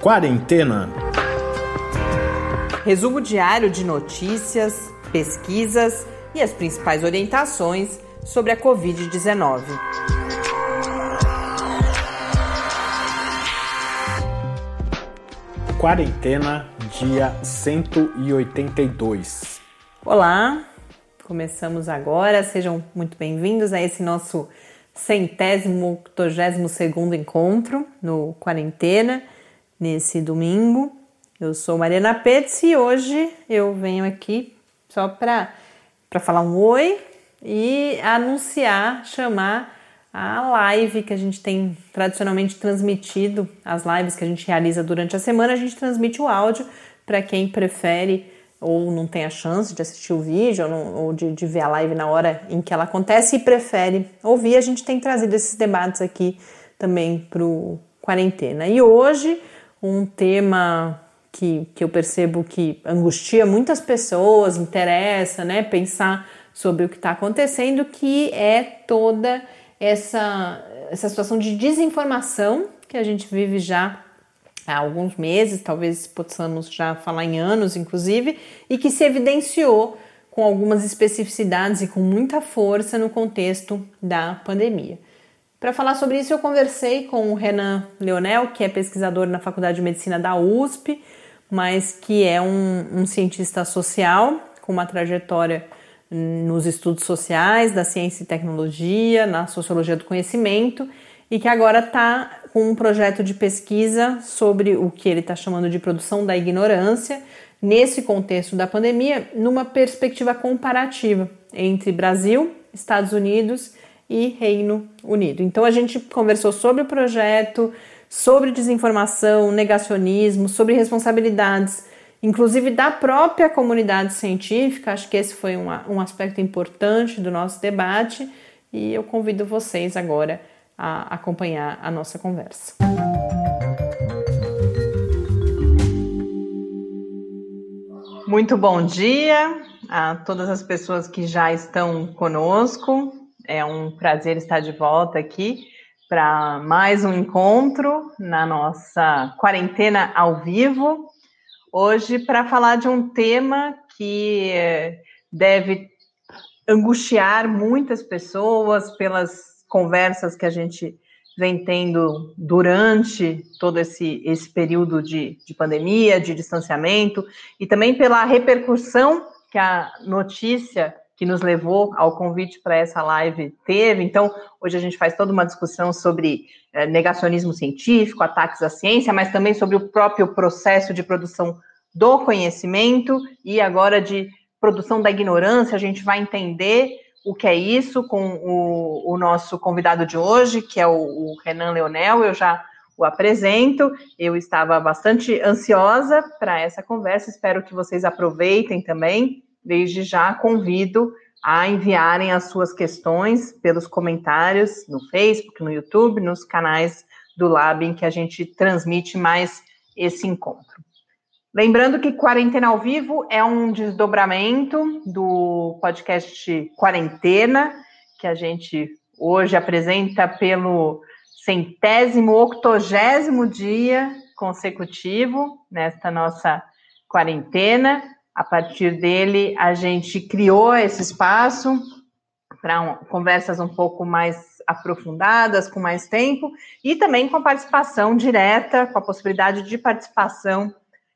Quarentena. Resumo diário de notícias, pesquisas e as principais orientações sobre a Covid-19. Quarentena, dia 182. Olá, começamos agora. Sejam muito bem-vindos a esse nosso centésimo, octogésimo segundo encontro no Quarentena nesse domingo. Eu sou Mariana Petz e hoje eu venho aqui só para falar um oi e anunciar, chamar a live que a gente tem tradicionalmente transmitido, as lives que a gente realiza durante a semana, a gente transmite o áudio para quem prefere ou não tem a chance de assistir o vídeo ou, não, ou de, de, ver a live na hora em que ela acontece e prefere ouvir, a gente tem trazido esses debates aqui também para o quarentena. E hoje um tema que, que eu percebo que angustia muitas pessoas, interessa, né, pensar sobre o que está acontecendo, que é toda essa, essa situação de desinformação que a gente vive já há alguns meses, talvez possamos já falar em anos, inclusive, e que se evidenciou com algumas especificidades e com muita força no contexto da pandemia. Para falar sobre isso, eu conversei com o Renan Leonel, que é pesquisador na Faculdade de Medicina da USP, mas que é um, um cientista social com uma trajetória nos estudos sociais, da ciência e tecnologia, na sociologia do conhecimento e que agora está com um projeto de pesquisa sobre o que ele está chamando de produção da ignorância nesse contexto da pandemia, numa perspectiva comparativa entre Brasil, Estados Unidos e Reino Unido. Então a gente conversou sobre o projeto, sobre desinformação, negacionismo, sobre responsabilidades, inclusive da própria comunidade científica. Acho que esse foi um, um aspecto importante do nosso debate e eu convido vocês agora a acompanhar a nossa conversa. Muito bom dia a todas as pessoas que já estão conosco. É um prazer estar de volta aqui para mais um encontro na nossa quarentena ao vivo. Hoje, para falar de um tema que deve angustiar muitas pessoas pelas conversas que a gente vem tendo durante todo esse, esse período de, de pandemia, de distanciamento, e também pela repercussão que a notícia que nos levou ao convite para essa live teve. Então, hoje a gente faz toda uma discussão sobre eh, negacionismo científico, ataques à ciência, mas também sobre o próprio processo de produção do conhecimento e agora de produção da ignorância. A gente vai entender o que é isso com o, o nosso convidado de hoje, que é o, o Renan Leonel. Eu já o apresento. Eu estava bastante ansiosa para essa conversa, espero que vocês aproveitem também Desde já convido a enviarem as suas questões pelos comentários no Facebook, no YouTube, nos canais do Lab em que a gente transmite mais esse encontro. Lembrando que Quarentena ao Vivo é um desdobramento do podcast Quarentena, que a gente hoje apresenta pelo centésimo, octogésimo dia consecutivo nesta nossa quarentena. A partir dele, a gente criou esse espaço para um, conversas um pouco mais aprofundadas, com mais tempo, e também com a participação direta, com a possibilidade de participação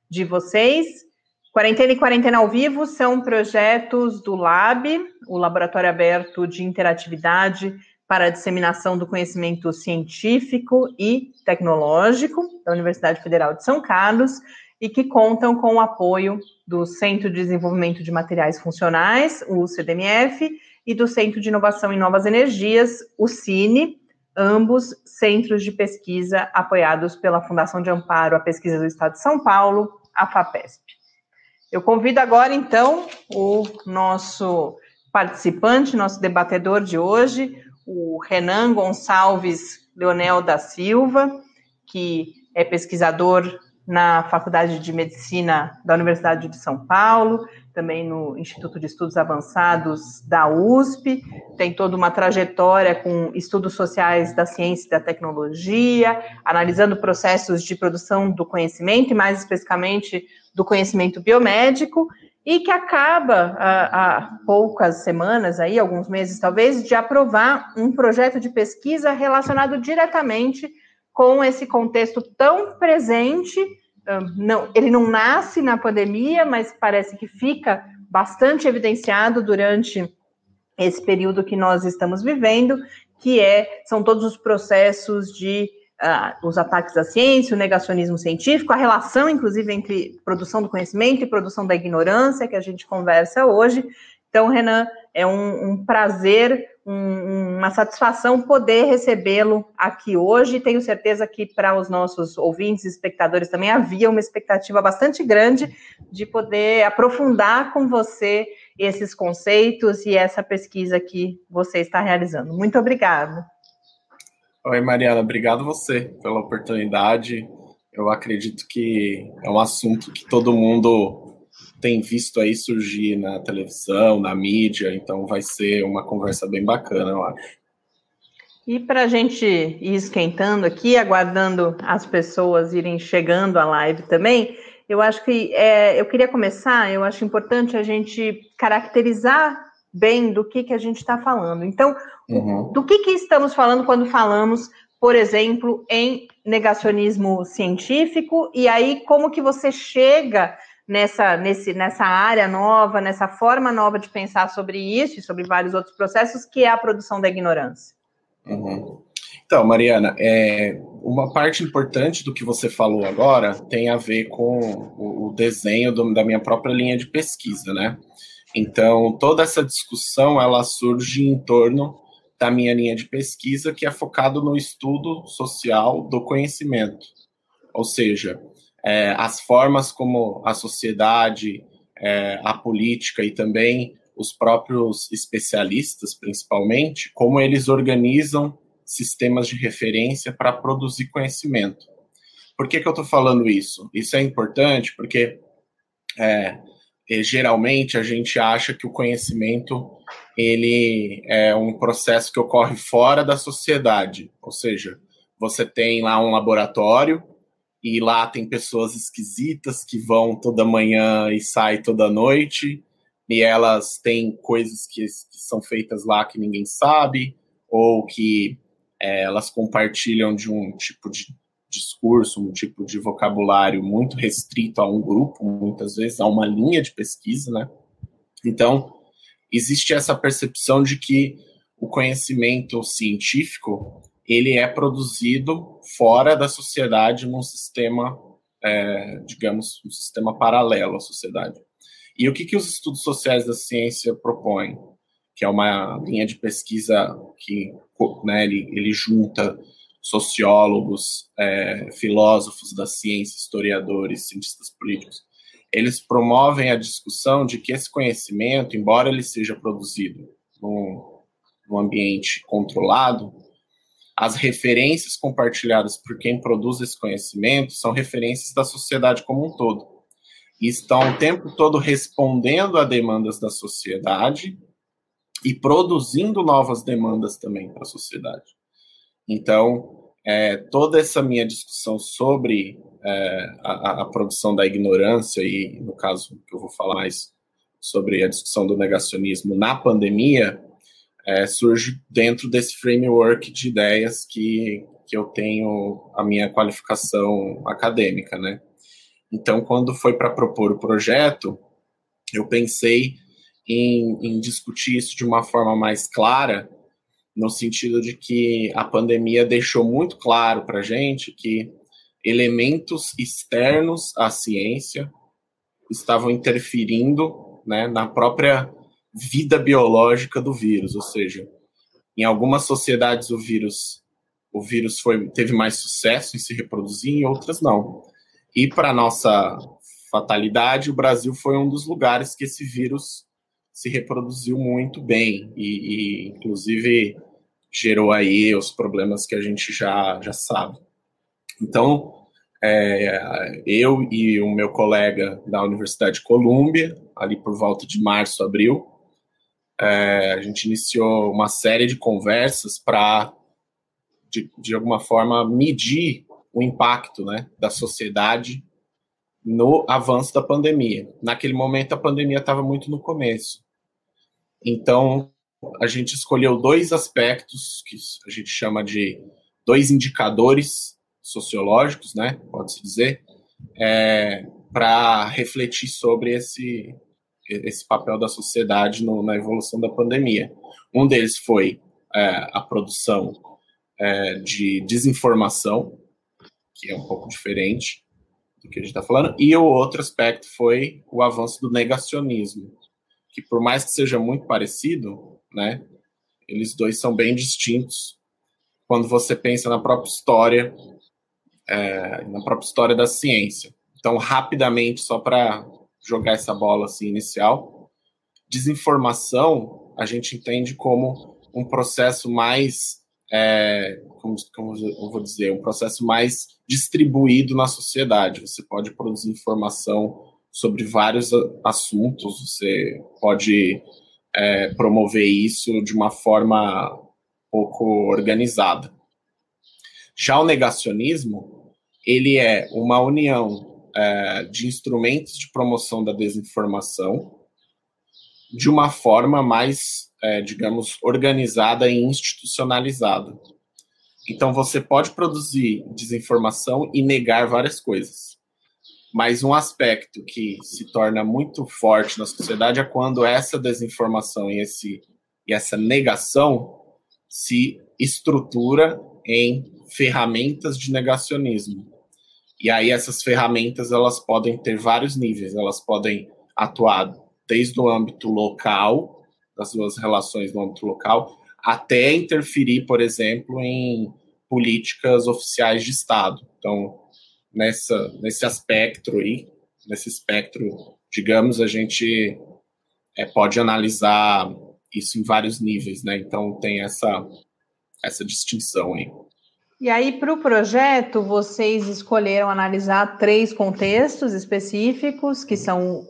de vocês. Quarentena e Quarentena ao Vivo são projetos do LAB, o Laboratório Aberto de Interatividade para a Disseminação do Conhecimento Científico e Tecnológico da Universidade Federal de São Carlos, e que contam com o apoio do Centro de Desenvolvimento de Materiais Funcionais, o CDMF, e do Centro de Inovação em Novas Energias, o CINE, ambos centros de pesquisa apoiados pela Fundação de Amparo à Pesquisa do Estado de São Paulo, a FAPESP. Eu convido agora, então, o nosso participante, nosso debatedor de hoje, o Renan Gonçalves Leonel da Silva, que é pesquisador na Faculdade de Medicina da Universidade de São Paulo, também no Instituto de Estudos Avançados da USP, tem toda uma trajetória com estudos sociais da ciência e da tecnologia, analisando processos de produção do conhecimento, e mais especificamente do conhecimento biomédico, e que acaba há, poucas semanas, aí, alguns meses talvez, de aprovar um projeto de pesquisa relacionado diretamente com esse contexto tão presente. Não, ele não nasce na pandemia, mas parece que fica bastante evidenciado durante esse período que nós estamos vivendo, que é são todos os processos de uh, os ataques à ciência, o negacionismo científico, a relação, inclusive, entre produção do conhecimento e produção da ignorância, que a gente conversa hoje. Então, Renan, é um, um prazer, um, uma satisfação poder recebê-lo aqui hoje. Tenho certeza que para os nossos ouvintes e espectadores também havia uma expectativa bastante grande de poder aprofundar com você esses conceitos e essa pesquisa que você está realizando. Muito obrigada. Oi, Mariana, obrigado você pela oportunidade. Eu acredito que é um assunto que todo mundo tem visto aí surgir na televisão, na mídia, então vai ser uma conversa bem bacana, eu acho. E para a gente ir esquentando aqui, aguardando as pessoas irem chegando à live também, eu acho que é, eu queria começar, eu acho importante a gente caracterizar bem do que, que a gente está falando. Então, Uhum. Do que, que estamos falando quando falamos, por exemplo, em negacionismo científico? E aí, como que você chega nessa, nesse, nessa área nova, nessa forma nova de pensar sobre isso e sobre vários outros processos, que é a produção da ignorância? Uhum. Então, Mariana, é, uma parte importante do que você falou agora tem a ver com o, o desenho do, da minha própria linha de pesquisa, né? Então, toda essa discussão ela surge em torno da minha linha de pesquisa, que é focado no estudo social do conhecimento. Ou seja, é, as formas como a sociedade, é, a política e também os próprios especialistas, principalmente, como eles organizam sistemas de referência para produzir conhecimento. Por que, que eu estou falando isso? Isso é importante porque é, geralmente a gente acha que o conhecimento ele é um processo que ocorre fora da sociedade, ou seja, você tem lá um laboratório e lá tem pessoas esquisitas que vão toda manhã e saem toda noite e elas têm coisas que, que são feitas lá que ninguém sabe ou que é, elas compartilham de um tipo de discurso, um tipo de vocabulário muito restrito a um grupo, muitas vezes a uma linha de pesquisa, né? Então, existe essa percepção de que o conhecimento científico ele é produzido fora da sociedade num sistema, é, digamos, um sistema paralelo à sociedade. E o que, que os estudos sociais da ciência propõem? Que é uma linha de pesquisa que né, ele, ele junta sociólogos, é, filósofos da ciência, historiadores, cientistas políticos, eles promovem a discussão de que esse conhecimento, embora ele seja produzido num, num ambiente controlado, as referências compartilhadas por quem produz esse conhecimento são referências da sociedade como um todo. E estão o tempo todo respondendo a demandas da sociedade e produzindo novas demandas também para a sociedade. Então, é, toda essa minha discussão sobre é, a, a, produção da ignorância, e no caso que eu vou falar mais sobre a discussão do negacionismo na pandemia, é, surge dentro desse framework de ideias que, que eu tenho a minha qualificação acadêmica, né? Então, quando foi para propor o projeto, eu pensei em, em discutir isso de uma forma mais clara, no sentido de que a pandemia deixou muito claro para a gente que elementos externos à ciência estavam interferindo né, na própria vida biológica do vírus, ou seja, em algumas sociedades o vírus o vírus foi, teve mais sucesso em se reproduzir, em outras não. E para nossa fatalidade, o Brasil foi um dos lugares que esse vírus se reproduziu muito bem e, e inclusive gerou aí os problemas que a gente já, já sabe. Então, é, eu e o meu colega da Universidade de Colômbia, ali por volta de março, abril, é, a gente iniciou uma série de conversas para, de, de alguma forma, medir o impacto né, da sociedade no avanço da pandemia. Naquele momento, a pandemia estava muito no começo. Então, a gente escolheu dois aspectos que a gente chama de dois indicadores sociológicos, né, pode-se dizer, é, para refletir sobre esse, esse papel da sociedade no, na evolução da pandemia. Um deles foi é, a produção é, de desinformação, que é um pouco diferente do que a gente está falando, e o outro aspecto foi o avanço do negacionismo, que por mais que seja muito parecido, né, eles dois são bem distintos quando você pensa na própria história, é, na própria história da ciência. Então, rapidamente, só para jogar essa bola assim inicial, desinformação a gente entende como um processo mais, é, como, como eu vou dizer, um processo mais distribuído na sociedade. Você pode produzir informação sobre vários assuntos, você pode é, promover isso de uma forma pouco organizada. Já o negacionismo, ele é uma união é, de instrumentos de promoção da desinformação de uma forma mais, é, digamos, organizada e institucionalizada. Então, você pode produzir desinformação e negar várias coisas. Mas um aspecto que se torna muito forte na sociedade é quando essa desinformação e, esse, e essa negação se estrutura em ferramentas de negacionismo. E aí essas ferramentas elas podem ter vários níveis, elas podem atuar desde o âmbito local, das suas relações no âmbito local, até interferir, por exemplo, em políticas oficiais de Estado. Então, nessa, nesse aspecto aí, nesse espectro, digamos, a gente é, pode analisar isso em vários níveis, né? Então tem essa, essa distinção aí. E aí, para o projeto, vocês escolheram analisar três contextos específicos, que são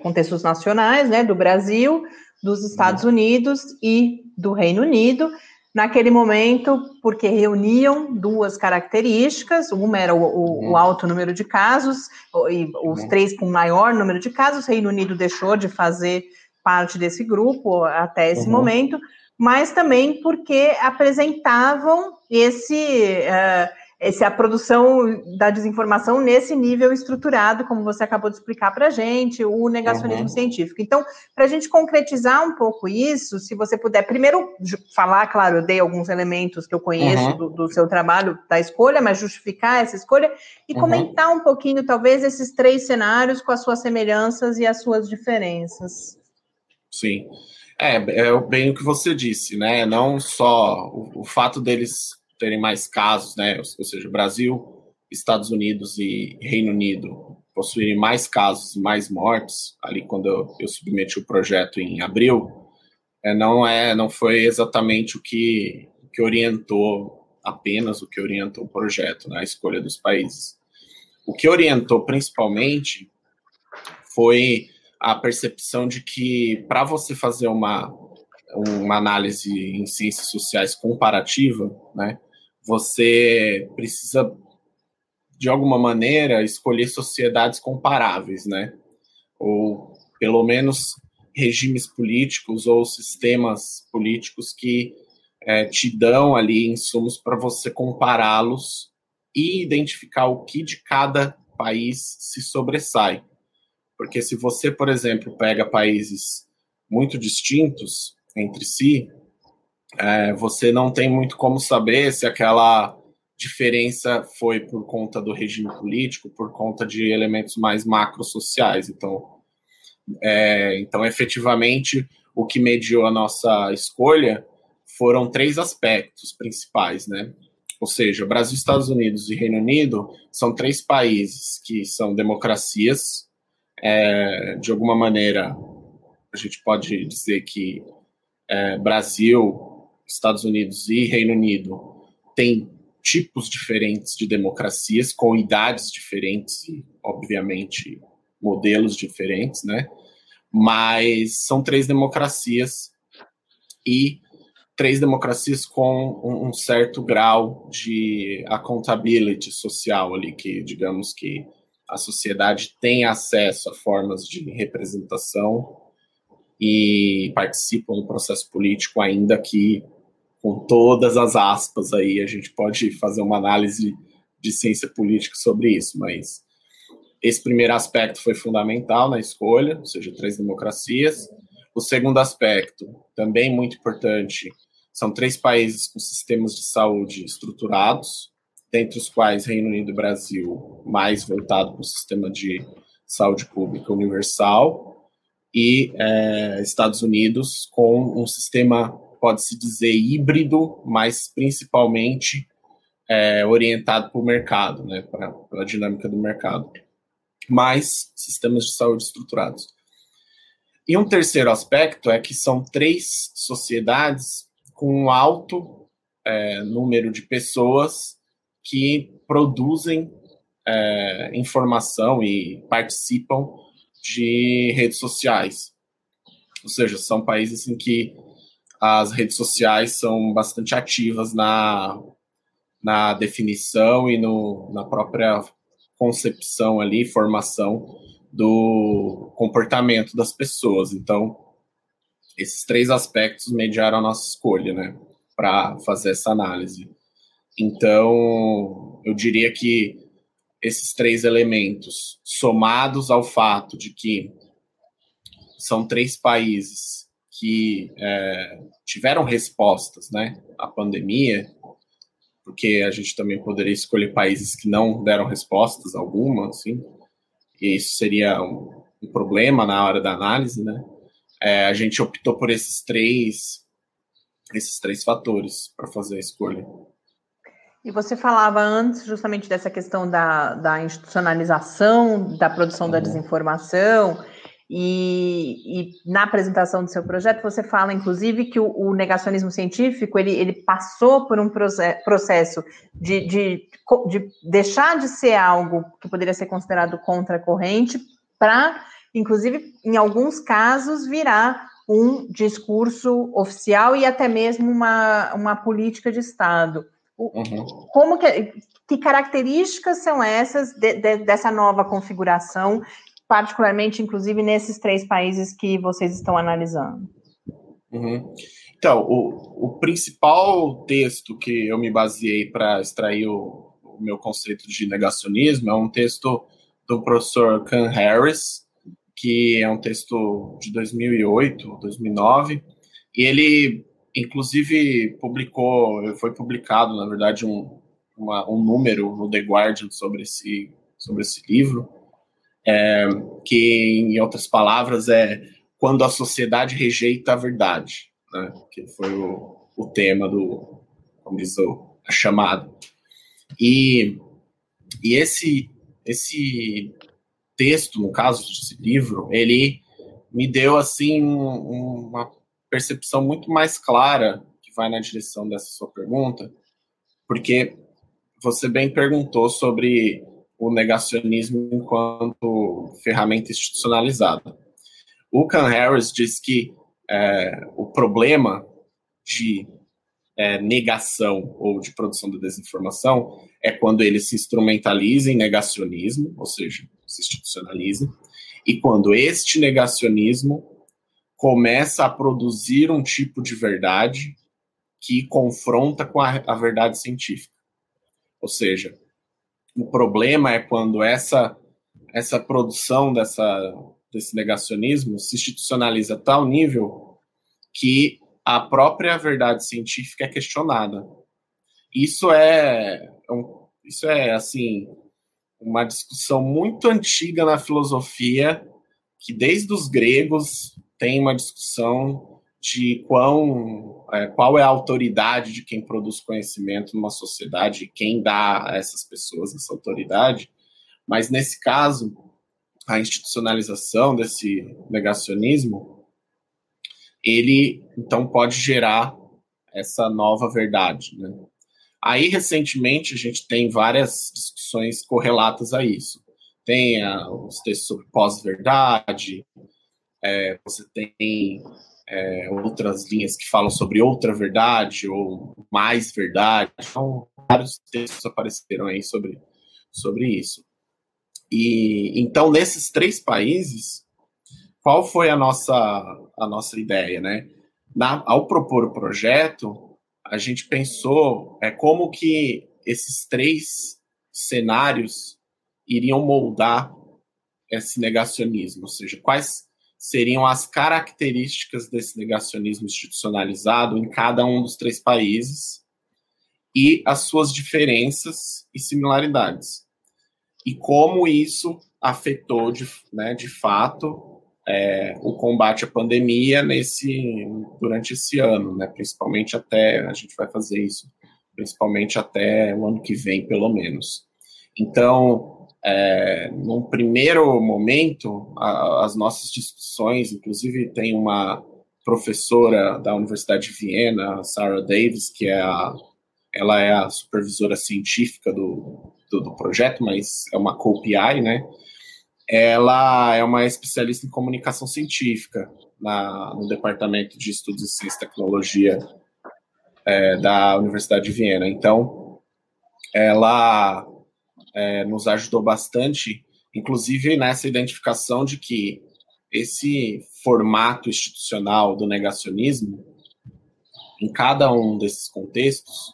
contextos nacionais, né, do Brasil, dos Estados uhum. Unidos e do Reino Unido. Naquele momento, porque reuniam duas características, uma era o, o, o uhum. alto número de casos, e os uhum. três com maior número de casos, o Reino Unido deixou de fazer parte desse grupo até esse uhum. momento, mas também porque apresentavam esse uh, esse, a produção da desinformação nesse nível estruturado, como você acabou de explicar para a gente, o negacionismo uhum. científico. Então, para a gente concretizar um pouco isso, se você puder primeiro falar, claro, eu dei alguns elementos que eu conheço uhum. do, do, seu trabalho, da escolha, mas justificar essa escolha e uhum. comentar um pouquinho, talvez, esses três cenários com as suas semelhanças e as suas diferenças. Sim. É, é bem o que você disse, né? Não só o, o fato deles terem mais casos, né? Ou seja, Brasil, Estados Unidos e Reino Unido possuírem mais casos mais mortes, ali quando eu, eu submeti o projeto em abril, é, não é, não foi exatamente o que, que orientou apenas o que orientou o projeto, né, a escolha dos países. O que orientou principalmente foi a percepção de que para você fazer uma, uma análise em ciências sociais comparativa, né, você precisa, de alguma maneira, escolher sociedades comparáveis, né? Ou, pelo menos, regimes políticos ou sistemas políticos que é, te dão ali insumos para você compará-los e identificar o que de cada país se sobressai. Porque se você, por exemplo, pega países muito distintos entre si, é, você não tem muito como saber se aquela diferença foi por conta do regime político, por conta de elementos mais macrosociais. Então, é, então, efetivamente, o que mediou a nossa escolha foram três aspectos principais, né? Ou seja, Brasil, Estados Unidos e Reino Unido são três países que são democracias. É, de alguma maneira, a gente pode dizer que é, Brasil Estados Unidos e Reino Unido têm tipos diferentes de democracias, com idades diferentes e, obviamente, modelos diferentes, né? Mas são três democracias e três democracias com um, certo grau de accountability social ali, que digamos que a sociedade tem acesso a formas de representação e participam do processo político, ainda que com todas as aspas aí, a gente pode fazer uma análise de ciência política sobre isso, mas esse primeiro aspecto foi fundamental na escolha, ou seja, três democracias. O segundo aspecto, também muito importante, são três países com sistemas de saúde estruturados, dentre os quais Reino Unido e Brasil, mais voltado para o sistema de saúde pública universal, e é, Estados Unidos com um sistema pode-se dizer, híbrido, mas principalmente é, orientado para o mercado, né, para a dinâmica do mercado. Mais sistemas de saúde estruturados. E um terceiro aspecto é que são três sociedades com um alto é, número de pessoas que produzem é, informação e participam de redes sociais. Ou seja, são países em que as redes sociais são bastante ativas na, na definição e no, na própria concepção ali, formação do comportamento das pessoas. Então, esses três aspectos mediaram a nossa escolha, né, para fazer essa análise. Então, eu diria que esses três elementos, somados ao fato de que são três países que é, tiveram respostas né, à pandemia, porque a gente também poderia escolher países que não deram respostas alguma, assim, e isso seria um, um problema na hora da análise, né? É, a gente optou por esses três, esses três fatores para fazer a escolha. E você falava antes justamente dessa questão da, da institucionalização da produção uhum. da desinformação e, e, na apresentação do seu projeto você fala, inclusive, que o, o negacionismo científico ele, ele, passou por um processo de, de, de, deixar de ser algo que poderia ser considerado contracorrente para, inclusive, em alguns casos, virar um discurso oficial e até mesmo uma, uma política de Estado. Uhum. Como que, que características são essas de, de, dessa nova configuração particularmente, inclusive, nesses três países que vocês estão analisando? Uhum. Então, o, o, principal texto que eu me baseei para extrair o, o, meu conceito de negacionismo é um texto do professor Ken Harris, que é um texto de 2008, 2009, e ele, inclusive, publicou, foi publicado, na verdade, um, uma, um número no The Guardian sobre esse, sobre esse livro, é, que, em outras palavras, é quando a sociedade rejeita a verdade, né? que foi o, o tema do, como diz o, a chamada. E, e esse, esse texto, no caso desse livro, ele me deu assim uma percepção muito mais clara que vai na direção dessa sua pergunta, porque você bem perguntou sobre o negacionismo enquanto ferramenta institucionalizada. O Can Harris diz que é, o problema de é, negação ou de produção da desinformação é quando ele se instrumentaliza em negacionismo, ou seja, se institucionaliza, e quando este negacionismo começa a produzir um tipo de verdade que confronta com a, a verdade científica. Ou seja, o problema é quando essa, essa produção dessa, desse negacionismo se institucionaliza a tal nível que a própria verdade científica é questionada. Isso é, isso é assim uma discussão muito antiga na filosofia, que desde os gregos tem uma discussão de quão, é, qual é a autoridade de quem produz conhecimento numa sociedade, quem dá a essas pessoas essa autoridade. Mas nesse caso, a institucionalização desse negacionismo, ele então pode gerar essa nova verdade. Né? Aí, recentemente, a gente tem várias discussões correlatas a isso. Tem a, os textos sobre pós-verdade, é, você tem é, outras linhas que falam sobre outra verdade ou mais verdade. Então, vários textos apareceram aí sobre, sobre isso. E então, nesses três países, qual foi a nossa, a nossa ideia, né? Na, ao propor o projeto, a gente pensou é, como que esses três cenários iriam moldar esse negacionismo, ou seja, quais seriam as características desse negacionismo institucionalizado em cada um dos três países e as suas diferenças e similaridades. E como isso afetou de, né, de fato é, o combate à pandemia nesse durante esse ano, né, principalmente até a gente vai fazer isso principalmente até o ano que vem, pelo menos. Então, é, num primeiro momento, a, as nossas discussões, inclusive tem uma professora da Universidade de Viena, Sarah Davis, que é a, ela é a supervisora científica do, do, do projeto, mas é uma co-PI, né? Ela é uma especialista em comunicação científica na, no Departamento de Estudos em Ciência e Tecnologia é, da Universidade de Viena. Então, ela é, nos ajudou bastante, inclusive nessa identificação de que esse formato institucional do negacionismo, em cada um desses contextos,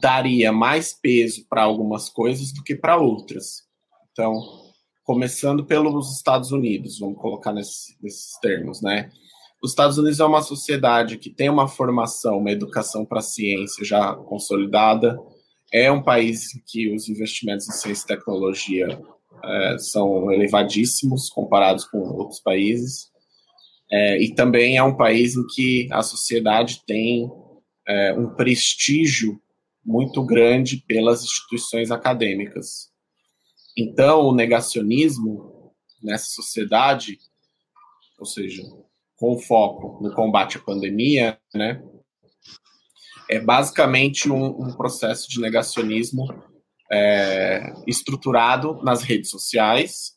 daria mais peso para algumas coisas do que para outras. Então, começando pelos Estados Unidos, vamos colocar nesse, nesses termos, né? Os Estados Unidos é uma sociedade que tem uma formação, uma educação para a ciência já consolidada. É um país em que os investimentos em ciência e tecnologia é, são elevadíssimos comparados com outros países. É, e também é um país em que a sociedade tem é, um prestígio muito grande pelas instituições acadêmicas. Então, o negacionismo nessa sociedade, ou seja, com foco no combate à pandemia, né, é basicamente um, um processo de negacionismo é, estruturado nas redes sociais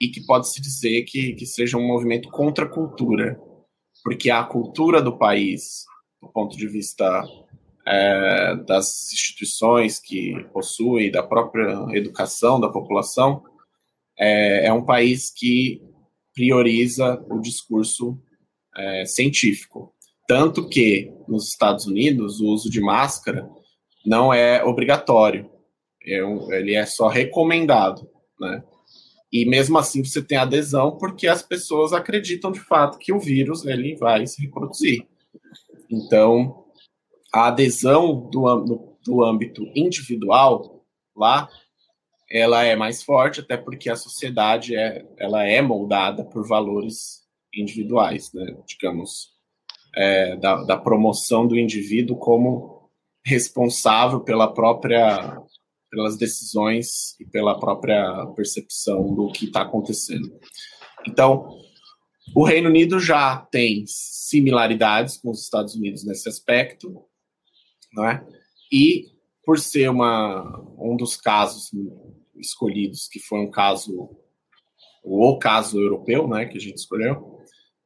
e que pode-se dizer que, que seja um movimento contra a cultura, porque a cultura do país, do ponto de vista é, das instituições que possuem, da própria educação da população, é, é um país que prioriza o discurso é, científico. Tanto que, nos Estados Unidos, o uso de máscara não é obrigatório, é um, ele é só recomendado, né? E mesmo assim você tem adesão porque as pessoas acreditam de fato que o vírus ele vai se reproduzir. Então, a adesão do, do âmbito individual lá ela é mais forte, até porque a sociedade é, ela é moldada por valores individuais, né? digamos, é, da, da, promoção do indivíduo como responsável pela própria, pelas decisões e pela própria percepção do que está acontecendo. Então, o Reino Unido já tem similaridades com os Estados Unidos nesse aspecto, né? E por ser uma, um dos casos escolhidos, que foi um caso, o caso europeu, né, que a gente escolheu,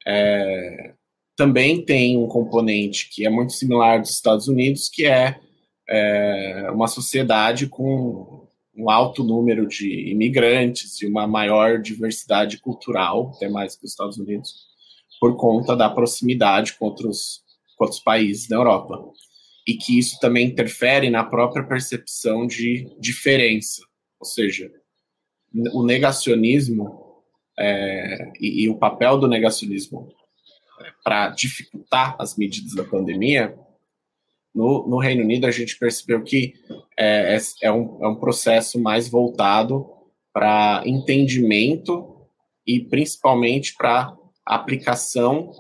é, também tem um componente que é muito similar dos Estados Unidos, que é, é uma sociedade com um alto número de imigrantes e uma maior diversidade cultural, até mais que os Estados Unidos, por conta da proximidade com outros, com outros países da Europa. E que isso também interfere na própria percepção de diferença. Ou seja, o negacionismo é, e, e, o papel do negacionismo para dificultar as medidas da pandemia, no, no, Reino Unido a gente percebeu que é, é, é um, é um processo mais voltado para entendimento e principalmente para aplicação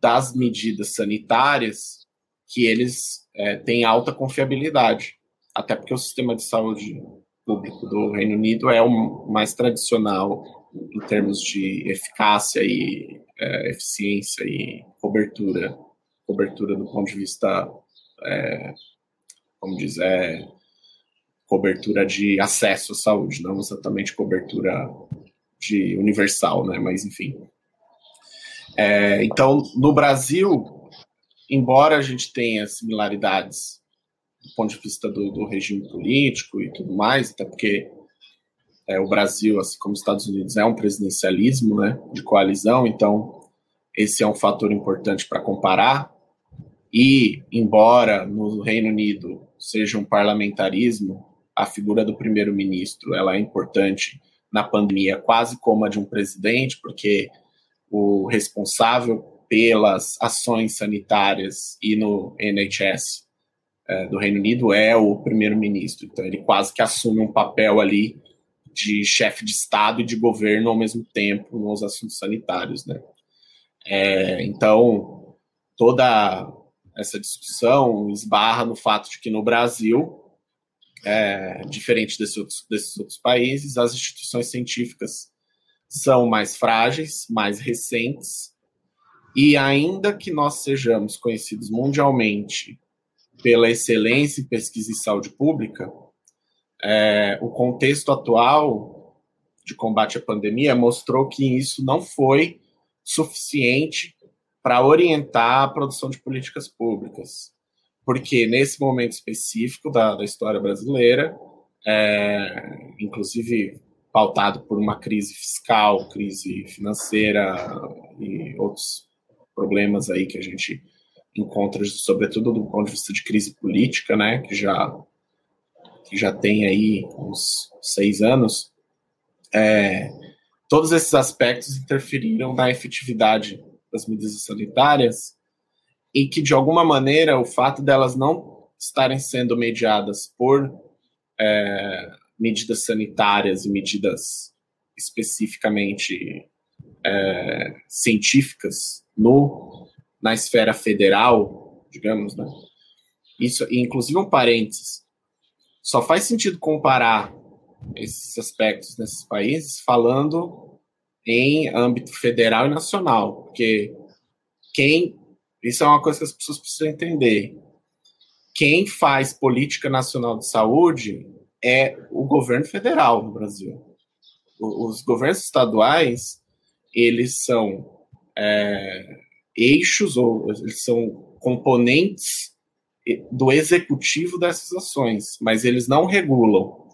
das medidas sanitárias que eles é, têm alta confiabilidade. Até porque o sistema de saúde público do Reino Unido é o mais tradicional em termos de eficácia e é, eficiência e cobertura, cobertura do ponto de vista é, como diz, é cobertura de acesso à saúde, não exatamente cobertura de universal, né? Mas enfim. É, então, no Brasil, embora a gente tenha similaridades do ponto de vista do, do regime político e tudo mais, até porque é, o Brasil, assim como os Estados Unidos, é um presidencialismo né, de coalizão, então esse é um fator importante para comparar. E, embora no Reino Unido seja um parlamentarismo, a figura do primeiro-ministro ela é importante na pandemia, quase como a de um presidente, porque o responsável pelas ações sanitárias e no NHS é, do Reino Unido é o primeiro-ministro. Então, ele quase que assume um papel ali de chefe de Estado e de governo ao mesmo tempo nos assuntos sanitários, né? É, então, toda essa discussão esbarra no fato de que no Brasil, é, diferente desses outros, desses outros países, as instituições científicas são mais frágeis, mais recentes, e ainda que nós sejamos conhecidos mundialmente pela excelência em pesquisa em saúde pública, é, o contexto atual de combate à pandemia mostrou que isso não foi suficiente para orientar a produção de políticas públicas. Porque nesse momento específico da, da história brasileira, é, inclusive pautado por uma crise fiscal, crise financeira e outros problemas aí que a gente encontra, sobretudo do ponto de vista de crise política, né, que já que já tem aí uns seis anos, é, todos esses aspectos interferiram na efetividade das medidas sanitárias e que, de alguma maneira, o fato delas não estarem sendo mediadas por é, medidas sanitárias e medidas especificamente é, científicas no, na esfera federal, digamos, né? Isso, inclusive um parênteses, só faz sentido comparar esses aspectos nesses países falando em âmbito federal e nacional, porque quem isso é uma coisa que as pessoas precisam entender. Quem faz política nacional de saúde é o governo federal no Brasil. Os governos estaduais eles são é, eixos ou eles são componentes do executivo dessas ações, mas eles não regulam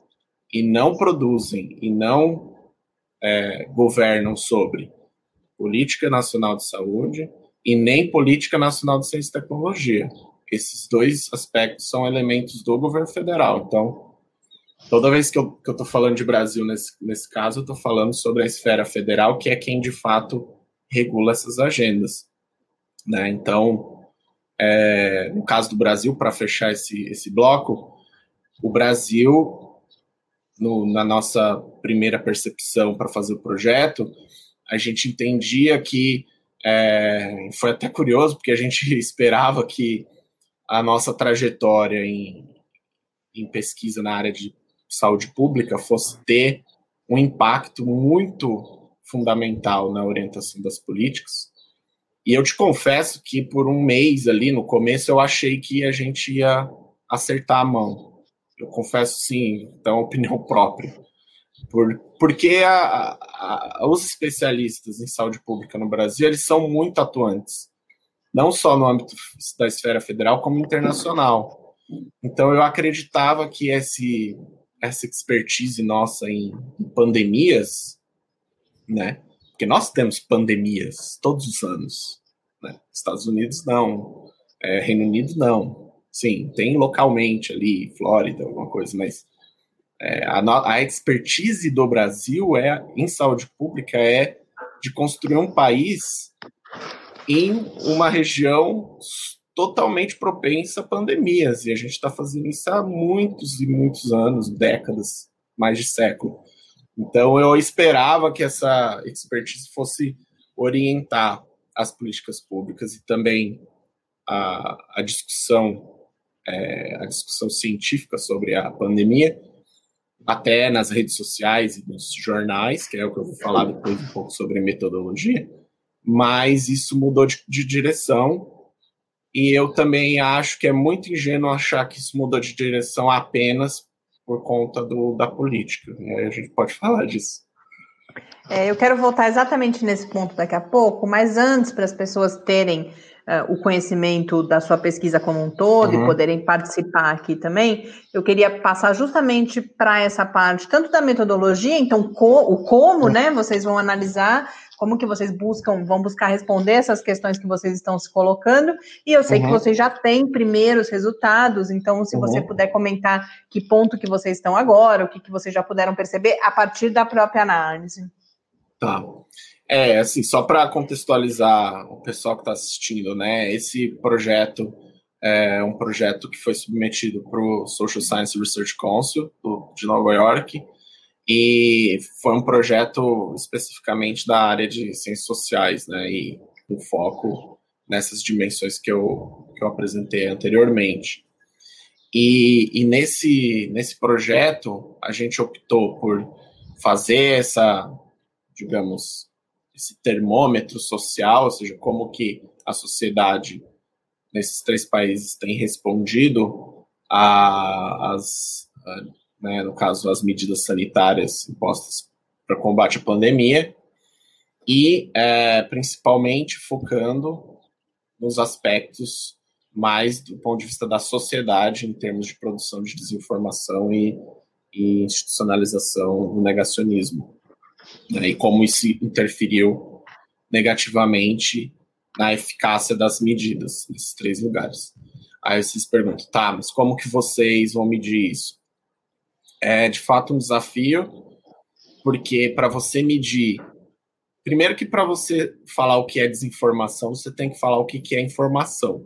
e não produzem e não é, governam sobre política nacional de saúde e nem política nacional de ciência e tecnologia. Esses dois aspectos são elementos do governo federal. Então, toda vez que eu estou falando de Brasil nesse, nesse caso, eu estou falando sobre a esfera federal, que é quem de fato regula essas agendas. Né? Então, é, no caso do Brasil, para fechar esse, esse bloco, o Brasil, no, na nossa primeira percepção para fazer o projeto, a gente entendia que é, foi até curioso, porque a gente esperava que a nossa trajetória em, em pesquisa na área de saúde pública fosse ter um impacto muito fundamental na orientação das políticas. E eu te confesso que por um mês ali no começo eu achei que a gente ia acertar a mão. Eu confesso sim, então opinião própria. Por, porque a, a, os especialistas em saúde pública no Brasil eles são muito atuantes, não só no âmbito da esfera federal, como internacional. Então eu acreditava que esse, essa expertise nossa em pandemias, né, porque nós temos pandemias todos os anos. Né? Estados Unidos não, é, Reino Unido não. Sim, tem localmente ali, Flórida, alguma coisa, mas é, a, a expertise do Brasil é em saúde pública é de construir um país em uma região totalmente propensa a pandemias. E a gente está fazendo isso há muitos e muitos anos, décadas, mais de século. Então, eu esperava que essa expertise fosse orientar as políticas públicas e também a, a discussão é, a discussão científica sobre a pandemia, até nas redes sociais e nos jornais, que é o que eu vou falar depois um pouco sobre metodologia, mas isso mudou de, de direção. E eu também acho que é muito ingênuo achar que isso mudou de direção apenas por conta do, da política. E aí a gente pode falar disso. É, eu quero voltar exatamente nesse ponto daqui a pouco, mas antes, para as pessoas terem uh, o conhecimento da sua pesquisa como um todo uhum. e poderem participar aqui também, eu queria passar justamente para essa parte, tanto da metodologia, então co o como, né, vocês vão analisar, como que vocês buscam, vão buscar responder essas questões que vocês estão se colocando, e eu sei uhum. que vocês já têm primeiros resultados, então se uhum. você puder comentar que ponto que vocês estão agora, o que, que vocês já puderam perceber a partir da própria análise. Tá. É, assim, só para contextualizar o pessoal que está assistindo, né? Esse projeto é um projeto que foi submetido para o Social Science Research Council do, de Nova York e foi um projeto especificamente da área de ciências sociais, né? E com foco nessas dimensões que eu, que eu apresentei anteriormente. E, e nesse, nesse projeto, a gente optou por fazer essa, digamos, esse termômetro social, ou seja, como que a sociedade nesses três países tem respondido às, né, no caso, as medidas sanitárias impostas para combate à pandemia, e é, principalmente focando nos aspectos mais do ponto de vista da sociedade, em termos de produção de desinformação e, e institucionalização do negacionismo né, e como isso interferiu negativamente na eficácia das medidas nesses três lugares. Aí vocês perguntam, tá, mas como que vocês vão medir isso? É de fato um desafio, porque para você medir, primeiro que para você falar o que é desinformação, você tem que falar o que, é informação.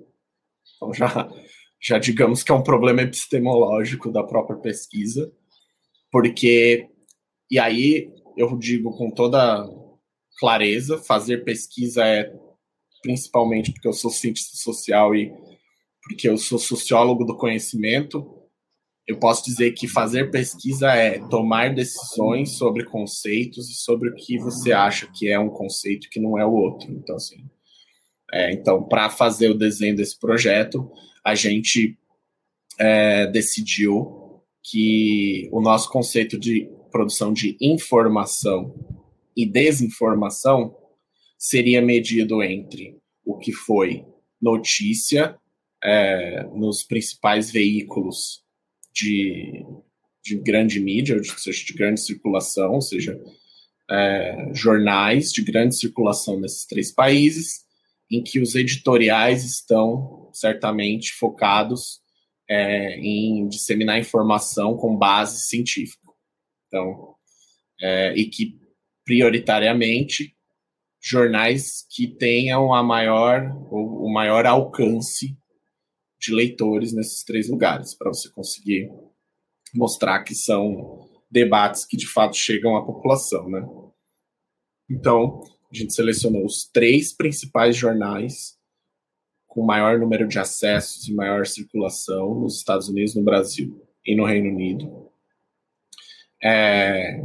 Então já, já digamos que é um problema epistemológico da própria pesquisa, porque e aí eu digo com toda clareza, fazer pesquisa é principalmente porque eu sou cientista social e porque eu sou sociólogo do conhecimento, eu posso dizer que fazer pesquisa é tomar decisões sobre conceitos e sobre o que você acha que é um conceito que não é o outro. Então, assim, é, então para fazer o desenho desse projeto, a gente é, decidiu que o nosso conceito de produção de informação e desinformação seria medido entre o que foi notícia é, nos principais veículos de, de grande mídia, seja, de grande circulação, seja, é, jornais de grande circulação nesses três países, em que os editoriais estão certamente focados é, em disseminar informação com base científica. Então, é, e que prioritariamente jornais que tenham a maior o maior alcance de leitores nesses três lugares, para você conseguir mostrar que são debates que de fato chegam à população, né? Então, a gente selecionou os três principais jornais com maior número de acessos e maior circulação nos Estados Unidos, no Brasil e no Reino Unido. É,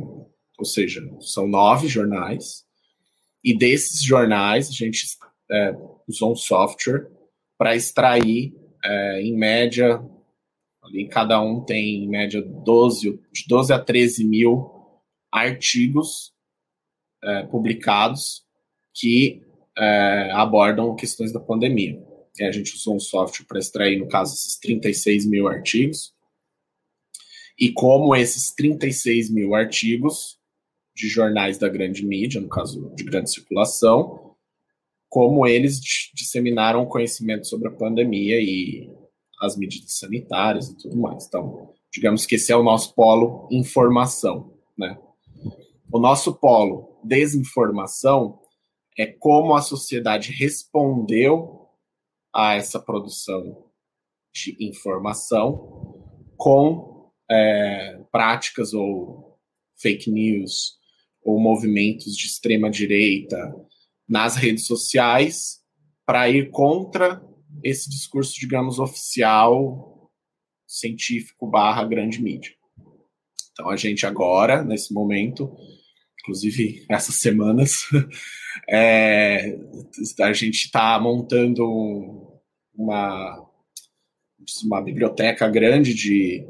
ou seja, são nove jornais, e desses jornais a gente é, usou um software para extrair, é, em média, ali cada um tem em média 12, de 12 a 13 mil artigos é, publicados que é, abordam questões da pandemia. E a gente usou um software para extrair, no caso, esses 36 mil artigos e como esses 36 mil artigos de jornais da grande mídia, no caso de grande circulação, como eles disseminaram conhecimento sobre a pandemia e as medidas sanitárias e tudo mais. Então, digamos que esse é o nosso polo informação, né? O nosso polo desinformação é como a sociedade respondeu a essa produção de informação com é, práticas ou fake news ou movimentos de extrema direita nas redes sociais para ir contra esse discurso, digamos, oficial, científico barra grande mídia. Então a gente agora, nesse momento, inclusive essas semanas, é, a gente está montando uma, uma biblioteca grande de,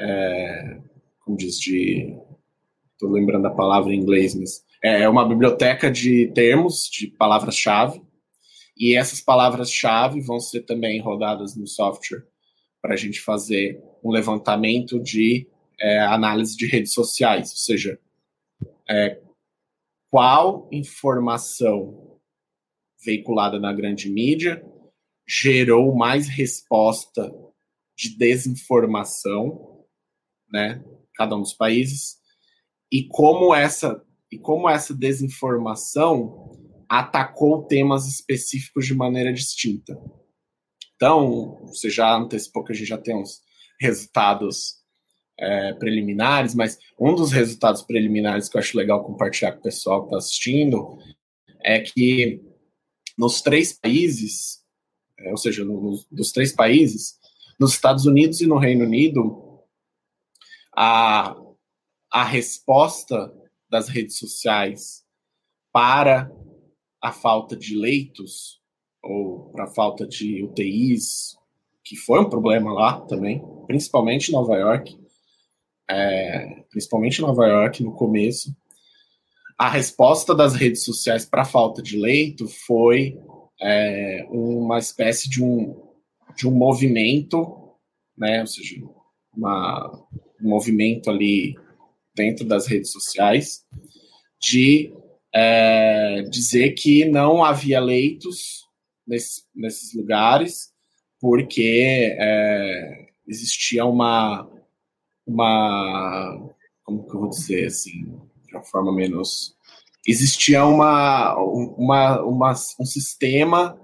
é, como diz, de, estou lembrando a palavra em inglês, mas é uma biblioteca de termos, de palavras-chave, e essas palavras-chave vão ser também rodadas no software para a gente fazer um levantamento de é, análise de redes sociais, ou seja, é, qual informação veiculada na grande mídia gerou mais resposta de desinformação, né, cada um dos países, e como essa e como essa desinformação atacou temas específicos de maneira distinta. Então, você já antecipou que a gente já tem uns resultados é, preliminares, mas um dos resultados preliminares que eu acho legal compartilhar com o pessoal que está assistindo é que nos três países, é, ou seja, no, dos três países, nos Estados Unidos e no Reino Unido, a, a resposta das redes sociais para a falta de leitos ou para a falta de UTIs, que foi um problema lá também, principalmente em Nova York, é, principalmente em Nova York no começo, a resposta das redes sociais para a falta de leito foi é, uma espécie de um, de um movimento, né, ou seja, uma, um movimento ali dentro das redes sociais de é, dizer que não havia leitos nesse, nesses lugares porque é, existia uma uma como que eu vou dizer assim de uma forma menos existia uma, uma, uma um sistema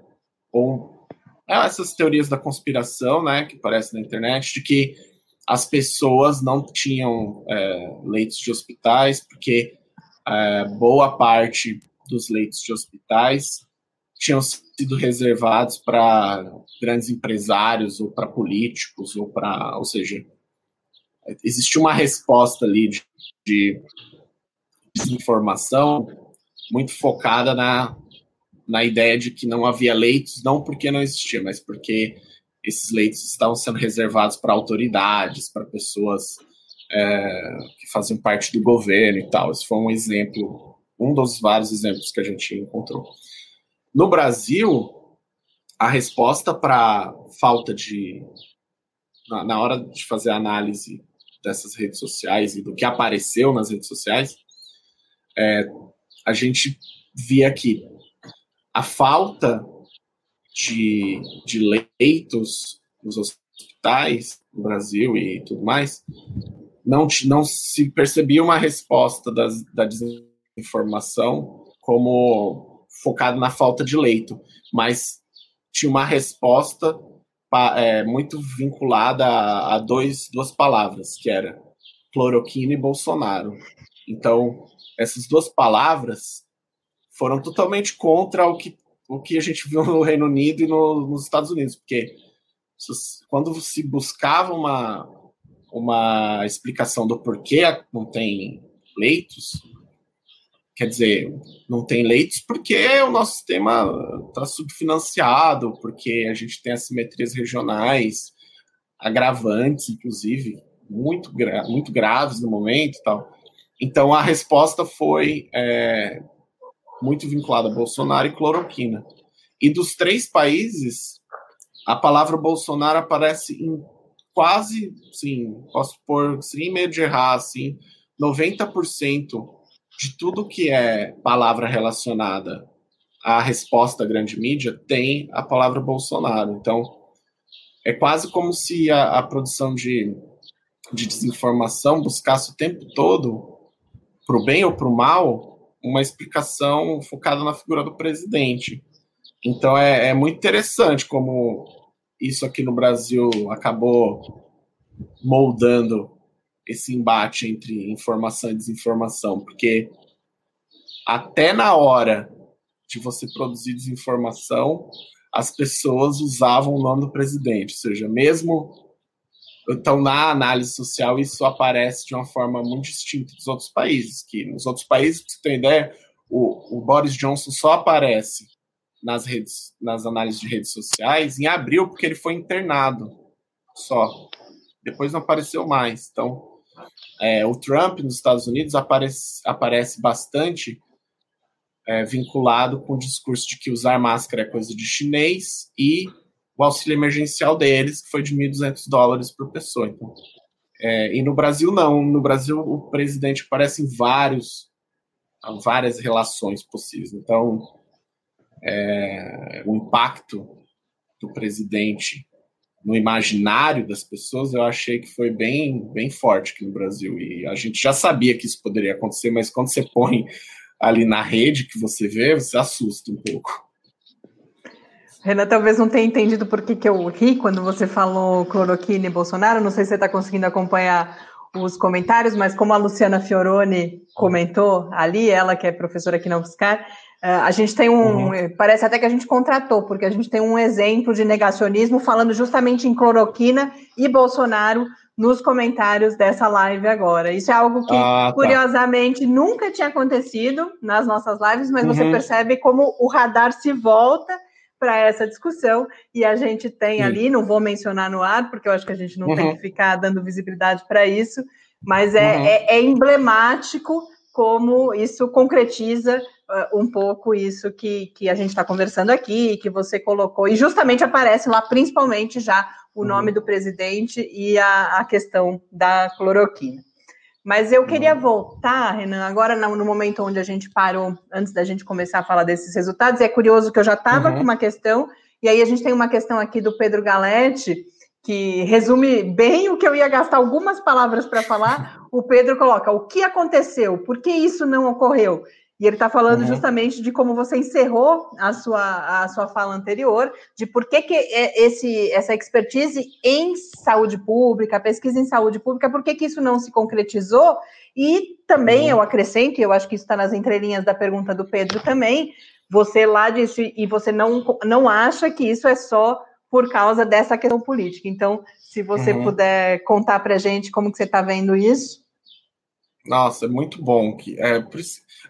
ou é, essas teorias da conspiração né que aparecem na internet de que as pessoas não tinham é, leitos de hospitais porque é, boa parte dos leitos de hospitais tinham sido reservados para grandes empresários ou para políticos ou para, ou seja, existe uma resposta ali de, de desinformação muito focada na, na ideia de que não havia leitos, não porque não existia, mas porque esses leitos estavam sendo reservados para autoridades, para pessoas é, que faziam parte do governo e tal. Esse foi um exemplo, um dos vários exemplos que a gente encontrou. No Brasil, a resposta para falta de. Na, na, hora de fazer a análise dessas redes sociais e do que apareceu nas redes sociais, é, a gente via que a falta de, de leitos nos hospitais no Brasil e tudo mais não, não se percebia uma resposta das, da desinformação como focado na falta de leito, mas tinha uma resposta é, muito vinculada a, a, dois, duas palavras, que era cloroquina e Bolsonaro. Então, essas duas palavras foram totalmente contra o que, o que a gente viu no Reino Unido e no, nos Estados Unidos, porque quando se buscava uma, uma explicação do porquê não tem leitos, quer dizer, não tem leitos porque o nosso sistema está subfinanciado, porque a gente tem assimetrias regionais, agravantes, inclusive, muito, gra muito graves no momento e tal. Então, a resposta foi é, muito vinculada a Bolsonaro e cloroquina. E dos três países, a palavra Bolsonaro aparece em quase, sim, posso pôr sem medo de errar, assim, 90% de tudo que é palavra relacionada à resposta grande mídia tem a palavra Bolsonaro. Então, é quase como se a, a produção de, de desinformação buscasse o tempo todo, para o bem ou para o mal, uma explicação focada na figura do presidente. Então, é, é muito interessante como isso aqui no Brasil acabou moldando esse embate entre informação e desinformação, porque até na hora de você produzir desinformação, as pessoas usavam o nome do presidente, ou seja, mesmo então na análise social isso aparece de uma forma muito distinta dos outros países, que nos outros países, para você ter ideia, o, o Boris Johnson só aparece nas redes, nas análises de redes sociais em abril, porque ele foi internado só. Depois não apareceu mais. Então, é, o Trump nos Estados Unidos aparece, aparece bastante é, vinculado com o discurso de que usar máscara é coisa de chinês e o auxílio emergencial deles, que foi de 1.200 dólares por pessoa. Então, é, e no Brasil, não. No Brasil, o presidente aparece em vários, várias relações possíveis. Então, é, o impacto do presidente no imaginário das pessoas, eu achei que foi bem, bem forte aqui no Brasil. E a gente já sabia que isso poderia acontecer, mas quando você põe ali na rede que você vê, você assusta um pouco. Renan talvez não tenha entendido por que, que eu ri quando você falou cloroquina e Bolsonaro. Não sei se você está conseguindo acompanhar os comentários, mas como a Luciana Fioroni comentou ali, ela que é professora aqui na UFSCar, eh, a gente tem um. Uhum. Parece até que a gente contratou, porque a gente tem um exemplo de negacionismo falando justamente em cloroquina e Bolsonaro nos comentários dessa live agora. Isso é algo que, ah, tá. curiosamente, nunca tinha acontecido nas nossas lives, mas uhum. você percebe como o radar se volta para essa discussão e a gente tem Sim. ali, não vou mencionar no ar, porque eu acho que a gente não uhum. tem que ficar dando visibilidade para isso, mas é, uhum. é, é, emblemático como isso concretiza uh, um pouco isso que, que a gente está conversando aqui, que você colocou, e justamente aparece lá principalmente já o uhum. nome do presidente e a, a questão da cloroquina. Mas eu queria voltar, Renan, agora no momento onde a gente parou, antes da gente começar a falar desses resultados, é curioso que eu já estava uhum. com uma questão, e aí a gente tem uma questão aqui do Pedro Galete, que resume bem o que eu ia gastar algumas palavras para falar. O Pedro coloca: o que aconteceu? Por que isso não ocorreu? E ele está falando uhum. justamente de como você encerrou a sua, a sua fala anterior, de por que, que é esse, essa expertise em saúde pública, pesquisa em saúde pública, por que, que isso não se concretizou? E também uhum. eu acrescento, eu acho que isso está nas entrelinhas da pergunta do Pedro também, você lá disse, e você não, não acha que isso é só por causa dessa questão política. Então, se você uhum. puder contar para a gente como que você está vendo isso. Nossa, é muito bom que é,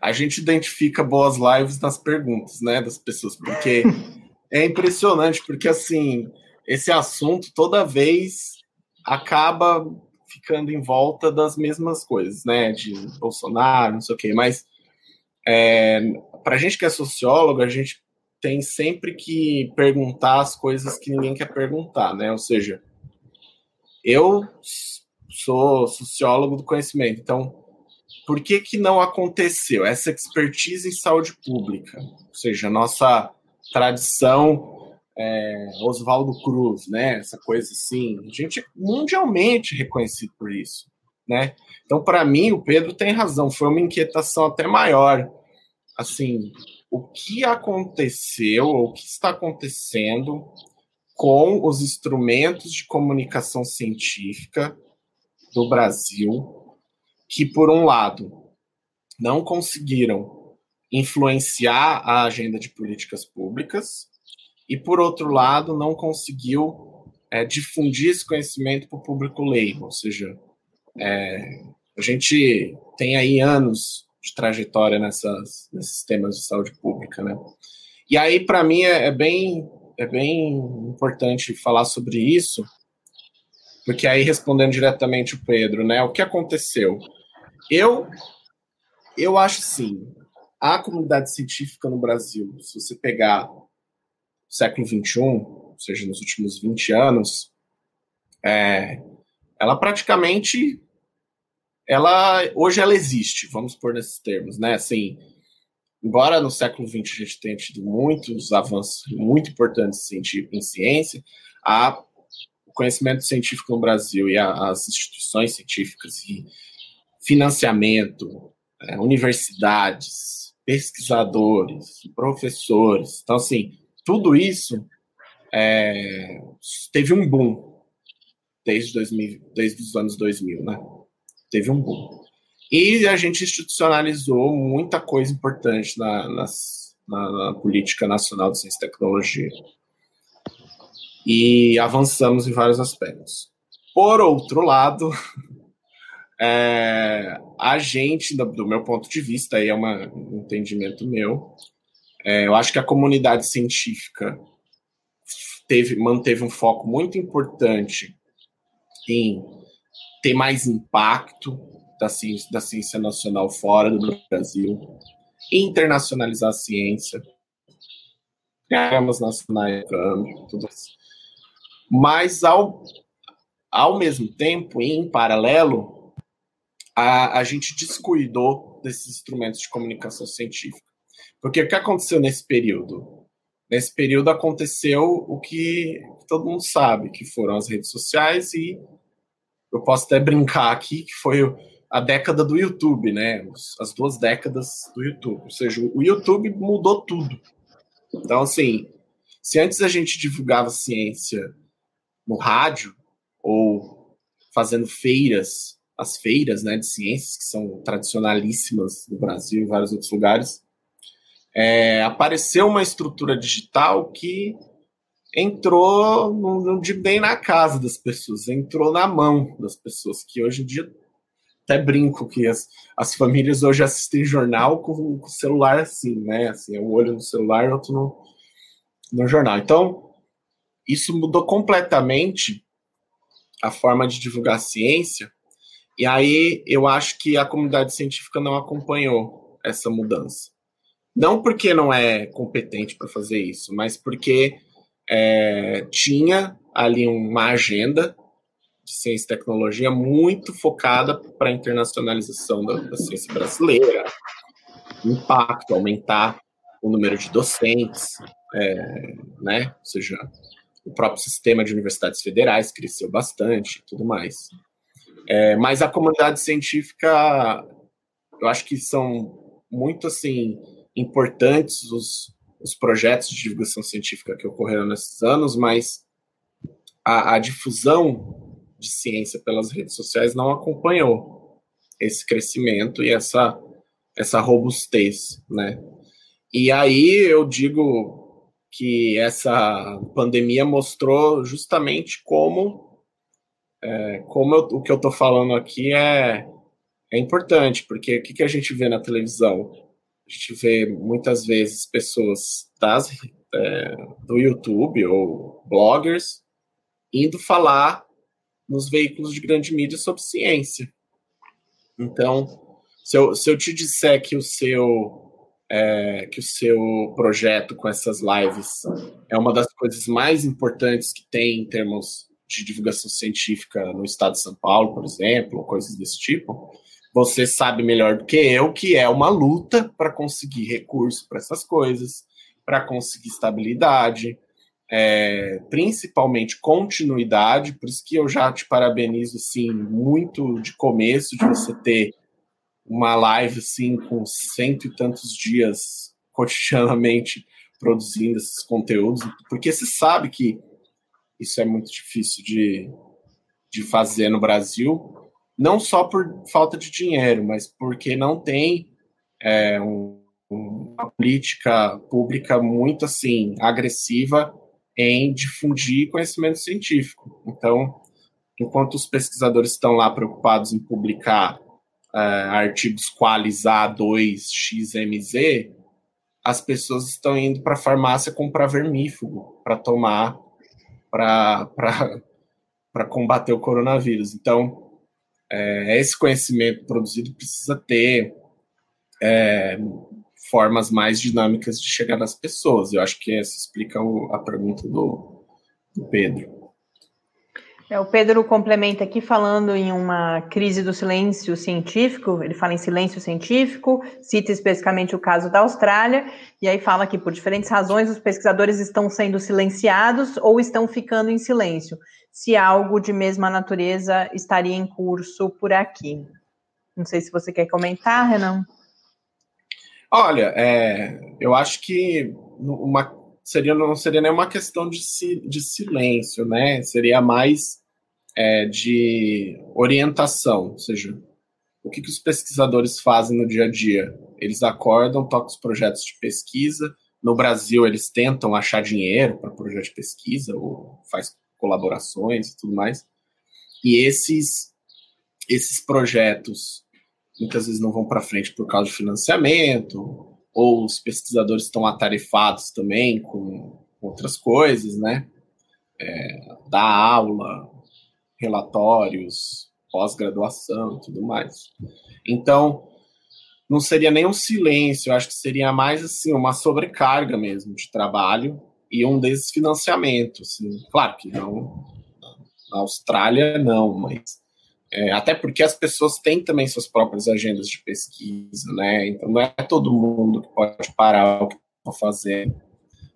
a gente identifica boas lives nas perguntas, né, das pessoas, porque é impressionante, porque assim esse assunto toda vez acaba ficando em volta das mesmas coisas, né, de Bolsonaro, não sei o quê, mas é, para a gente que é sociólogo, a gente tem sempre que perguntar as coisas que ninguém quer perguntar, né? Ou seja, eu sou sociólogo do conhecimento, então por que, que não aconteceu essa expertise em saúde pública? Ou seja, nossa tradição é, Oswaldo Cruz, né? Essa coisa assim, a gente é mundialmente reconhecido por isso, né? Então, para mim, o Pedro tem razão, foi uma inquietação até maior. Assim, o que aconteceu, ou o que está acontecendo com os instrumentos de comunicação científica do Brasil que, por um lado, não conseguiram influenciar a agenda de políticas públicas e, por outro lado, não conseguiu é, difundir esse conhecimento para o público leigo, ou seja, é, a gente tem aí anos de trajetória nessas, nesses temas de saúde pública, né? E aí, para mim, é, é, bem, é bem importante falar sobre isso, porque aí, respondendo diretamente o Pedro, né? O que aconteceu? Eu, eu acho sim, a comunidade científica no Brasil, se você pegar o século XXI, ou seja, nos últimos 20 anos, é, ela praticamente, ela hoje ela existe, vamos pôr nesses termos, né? Assim, embora no século XX a gente tenha tido muitos avanços muito importantes em ciência, a, o conhecimento científico no Brasil e a, as instituições científicas e financiamento, é, universidades, pesquisadores, professores. Então, assim, tudo isso é, teve um boom desde, 2000, desde os anos 2000, né? Teve um boom. E a gente institucionalizou muita coisa importante na, nas, na, na política nacional de ciência e tecnologia. E avançamos em vários aspectos. Por outro lado, É, a gente, do, do, meu ponto de vista, aí é uma, um entendimento meu, É, eu acho que a comunidade científica teve, manteve um foco muito importante em ter mais impacto da ciência, da ciência nacional fora do Brasil, internacionalizar a ciência, programas nacionais, tudo isso. Mas, ao, ao mesmo tempo, em paralelo, a, a gente descuidou desses instrumentos de comunicação científica. Porque o que aconteceu nesse período? Nesse período aconteceu o que todo mundo sabe, que foram as redes sociais e eu posso até brincar aqui que foi a década do YouTube, né? As duas décadas do YouTube. Ou seja, o YouTube mudou tudo. Então, assim, se antes a gente divulgava ciência no rádio ou fazendo feiras, as feiras né, de ciências, que são tradicionalíssimas no Brasil e em vários outros lugares, é, apareceu uma estrutura digital que entrou, não, não digo bem na casa das pessoas, entrou na mão das pessoas, que hoje em dia até brinco que as, as famílias hoje assistem jornal com, com o celular assim, né? Assim, é um olho no celular e outro no, no jornal. Então, isso mudou completamente a forma de divulgar a ciência, e aí eu acho que a comunidade científica não acompanhou essa mudança. Não porque não é competente para fazer isso, mas porque é, tinha ali uma agenda de ciência e tecnologia muito focada para a internacionalização da, da, ciência brasileira, impacto, aumentar o número de docentes, é, né? Ou seja, o próprio sistema de universidades federais cresceu bastante tudo mais. É, mas a comunidade científica, eu acho que são muito assim importantes os, os projetos de divulgação científica que ocorreram nesses anos, mas a, a difusão de ciência pelas redes sociais não acompanhou esse crescimento e essa, essa robustez, né? E aí eu digo que essa pandemia mostrou justamente como, é, como eu, o que eu estou falando aqui é, é importante, porque o que, que a gente vê na televisão? A gente vê muitas vezes pessoas das, é, do YouTube ou bloggers indo falar nos veículos de grande mídia sobre ciência. Então, se eu, se eu te disser que o seu é, que o seu projeto com essas lives é uma das coisas mais importantes que tem em termos de divulgação científica no estado de São Paulo, por exemplo, coisas desse tipo, você sabe melhor do que eu que é uma luta para conseguir recurso para essas coisas, para conseguir estabilidade, é, principalmente continuidade, por isso que eu já te parabenizo assim, muito de começo, de você ter uma live assim com cento e tantos dias cotidianamente produzindo esses conteúdos, porque você sabe que isso é muito difícil de, de fazer no Brasil, não só por falta de dinheiro, mas porque não tem é, um, uma política pública muito assim agressiva em difundir conhecimento científico. Então, enquanto os pesquisadores estão lá preocupados em publicar uh, artigos qualis A2XMZ, as pessoas estão indo para a farmácia comprar vermífugo para tomar para combater o coronavírus. Então, é, esse conhecimento produzido precisa ter é, formas mais dinâmicas de chegar nas pessoas. Eu acho que essa explica o, a pergunta do, do Pedro. É, o Pedro complementa aqui falando em uma crise do silêncio científico, ele fala em silêncio científico, cita especificamente o caso da Austrália, e aí fala que por diferentes razões os pesquisadores estão sendo silenciados ou estão ficando em silêncio, se algo de mesma natureza estaria em curso por aqui. Não sei se você quer comentar, Renan. Olha, é, eu acho que uma, seria, não seria nem uma questão de, de silêncio, né? Seria mais é, de orientação, ou seja, o que, que os pesquisadores fazem no dia a dia? Eles acordam, tocam os projetos de pesquisa. No Brasil, eles tentam achar dinheiro para projeto de pesquisa, ou faz colaborações e tudo mais. E esses, esses projetos muitas vezes não vão para frente por causa de financiamento, ou os pesquisadores estão atarefados também com outras coisas, né? É, dar aula, relatórios, pós-graduação tudo mais. Então, não seria nem um silêncio, acho que seria mais assim uma sobrecarga mesmo de trabalho e um desfinanciamento. Assim. Claro que não na Austrália não, mas é, até porque as pessoas têm também suas próprias agendas de pesquisa, né? Então não é todo mundo que pode parar o que está fazendo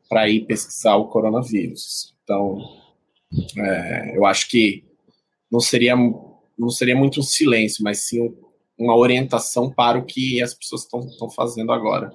para ir pesquisar o coronavírus. Então, é, eu acho que não seria não seria muito um silêncio, mas sim uma orientação para o que as pessoas estão fazendo agora.